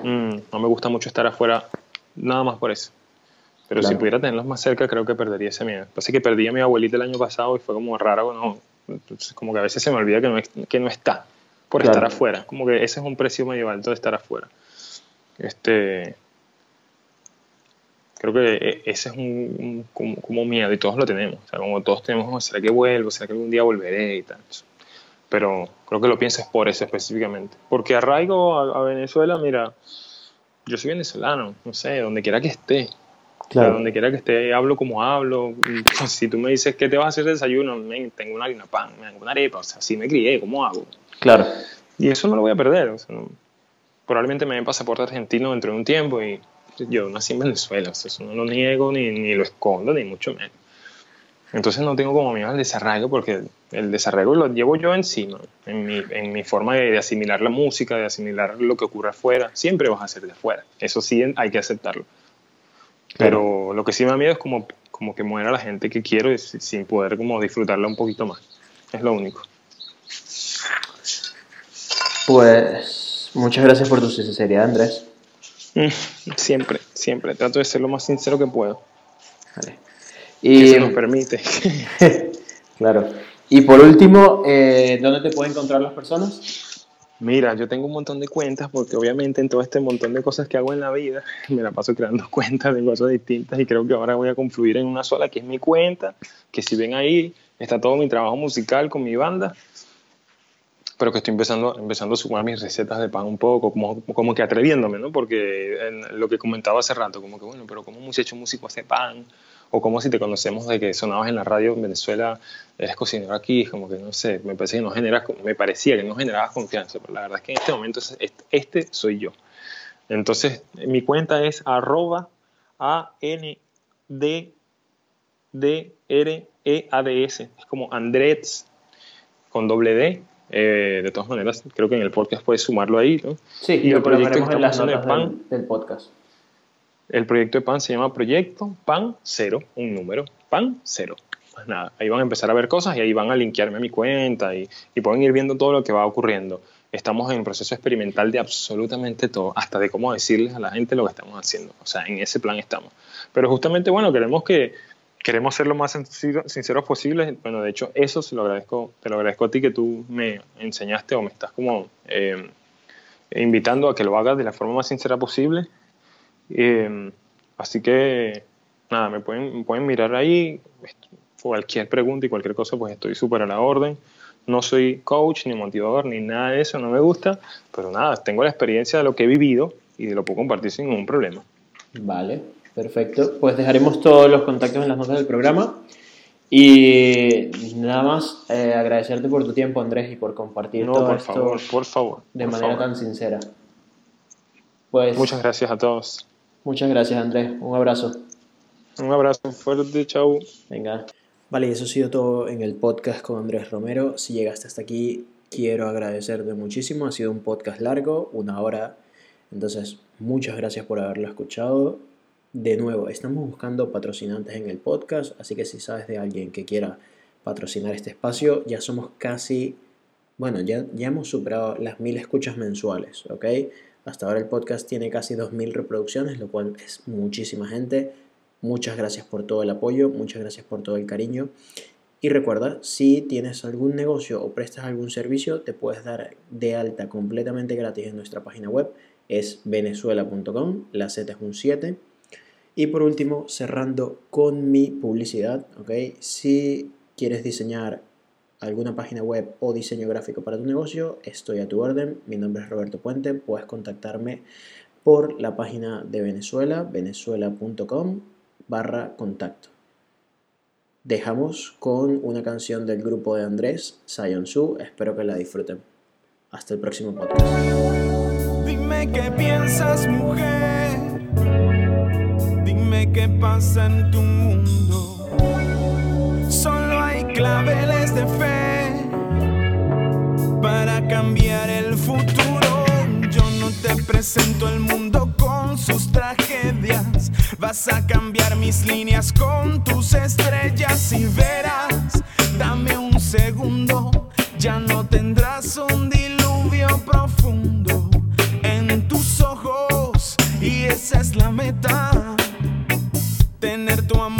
mm, no me gusta mucho estar afuera, nada más por eso. Pero si pudiera tenerlos más cerca, creo que perdería ese miedo. Pasa que perdí a mi abuelita el año pasado y fue como raro, ¿no? Entonces, como que a veces se me olvida que no, que no está por estar afuera. Como que ese es un precio medio alto de estar afuera. Este, creo que e, ese es un, como, miedo y todos lo tenemos. O sea, como todos tenemos, ¿será que vuelvo? ¿Será que algún día volveré? Y tal. Pero creo que lo piensas por eso específicamente. Porque arraigo a, Venezuela, mira, yo soy venezolano, no sé, donde quiera que esté. Claro. donde quiera que esté, hablo como hablo. Si tú me dices, ¿qué te vas a hacer de desayuno? tengo una harina pan, una arepa, o sea, así me crié, ¿cómo hago? Claro. Y eso no lo voy a perder. probablemente me dé pasaporte argentino dentro de un tiempo y yo nací en Venezuela. eso no lo niego ni, ni, lo escondo, ni mucho menos. Entonces no tengo como miedo al desarraigo porque el desarraigo lo llevo yo encima, en mi, en mi forma de, asimilar la música, de asimilar lo que ocurre afuera. Siempre vas a ser de afuera. Eso sí hay que aceptarlo. Pero lo que sí me da miedo es como, como que muera la gente que quiero sin poder como disfrutarla un poquito más. Es lo único. Pues muchas gracias por tu sinceridad, Andrés. Mm, siempre, siempre. Trato de ser lo más sincero que puedo. Vale. Y, que se nos permite. claro. Y por último, eh, ¿dónde te pueden encontrar las personas? Mira, yo tengo un montón de cuentas porque obviamente en todo este montón de cosas que hago en la vida me la paso creando cuentas de cosas distintas y creo que ahora voy a confluir en una sola que es mi cuenta, que si ven ahí está todo mi trabajo musical con mi banda, pero que estoy empezando, empezando a sumar mis recetas de pan un poco, como, como que atreviéndome, ¿no? Porque en lo que comentaba hace rato, como que bueno, pero ¿cómo un muchacho músico hace pan? O como si te conocemos de que sonabas en la radio en Venezuela, eres cocinero aquí, como que no sé, me parece que no generas, me parecía que no generabas confianza, pero la verdad es que en este momento este soy yo. Entonces, mi cuenta es arroba a n d d r e a d s, es como Andrés con doble D. Eh, de todas maneras, creo que en el podcast puedes sumarlo ahí, ¿no? Sí, y el proyecto que haciendo de pan, del podcast. El proyecto de PAN se llama Proyecto PAN Cero, un número, PAN Cero. Pues nada, ahí van a empezar a ver cosas y ahí van a linkearme a mi cuenta y, pueden ir viendo todo lo que va ocurriendo. Estamos en un proceso experimental de absolutamente todo, hasta de cómo decirles a la gente lo que estamos haciendo. O sea, en ese plan estamos. Pero justamente, bueno, queremos que queremos ser lo más sinceros posibles. Bueno, de hecho, eso se lo agradezco, te lo agradezco a ti que tú me enseñaste o me estás como eh, invitando a que lo hagas de la forma más sincera posible Em, así que, nada, me pueden, pueden mirar ahí. Cualquier pregunta y cualquier cosa, pues estoy súper a la orden. No soy coach, ni motivador, ni nada de eso, no me gusta. Pero nada, tengo la experiencia de lo que he vivido y lo puedo compartir sin ningún problema. Vale, perfecto. Pues dejaremos todos los contactos en las notas del programa. Y nada más eh, agradecerte por tu tiempo, Andrés, y por compartir todo por esto favor, por favor, de manera tan sincera. Pues, Muchas gracias a todos. Muchas gracias, Andrés. Un abrazo. Un abrazo fuerte, chau. Venga. Vale, y eso ha sido todo en el podcast con Andrés Romero. Si llegaste hasta aquí, quiero agradecerte muchísimo. Ha sido un podcast largo, una hora. Entonces, muchas gracias por haberlo escuchado. De nuevo, estamos buscando patrocinantes en el podcast, así que si sabes de alguien que quiera patrocinar este espacio, ya somos casi, bueno, ya, ya hemos superado las mil escuchas mensuales, ¿ok? Hasta ahora el podcast tiene casi 2.000 reproducciones, lo cual es muchísima gente. Muchas gracias por todo el apoyo, muchas gracias por todo el cariño. Y recuerda, si tienes algún negocio o prestas algún servicio, te puedes dar de alta completamente gratis en nuestra página web. Es venezuela.com, la Z es un 7. Y por último, cerrando con mi publicidad. Si quieres diseñar alguna página web o diseño gráfico para tu negocio, estoy a tu orden. Mi nombre es Roberto Puente. Puedes contactarme por la página de Venezuela, venezuela.com barra contacto. Dejamos con una canción del grupo de Andrés, Sion Su. Espero que la disfruten. Hasta el próximo podcast. Dime qué piensas, mujer. Dime qué pasa en tu mundo claveles de fe para cambiar el futuro. Yo no te presento el mundo con sus tragedias. Vas a cambiar mis líneas con tus estrellas y verás. Dame un segundo, ya no tendrás un diluvio profundo en tus ojos y esa es la meta. Tener tu amor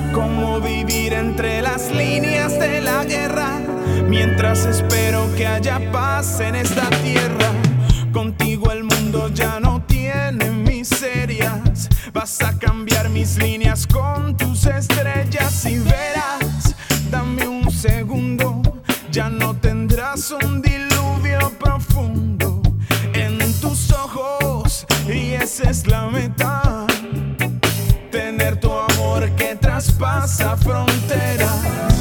Como vivir entre las líneas de la guerra. Mientras espero que haya paz en esta tierra. Contigo el mundo ya no tiene miserias. Vas a cambiar mis líneas con tus estrellas y verás. Dame un segundo, ya no tendrás un diluvio profundo en tus ojos y esa es la meta. Traspasa fronteras.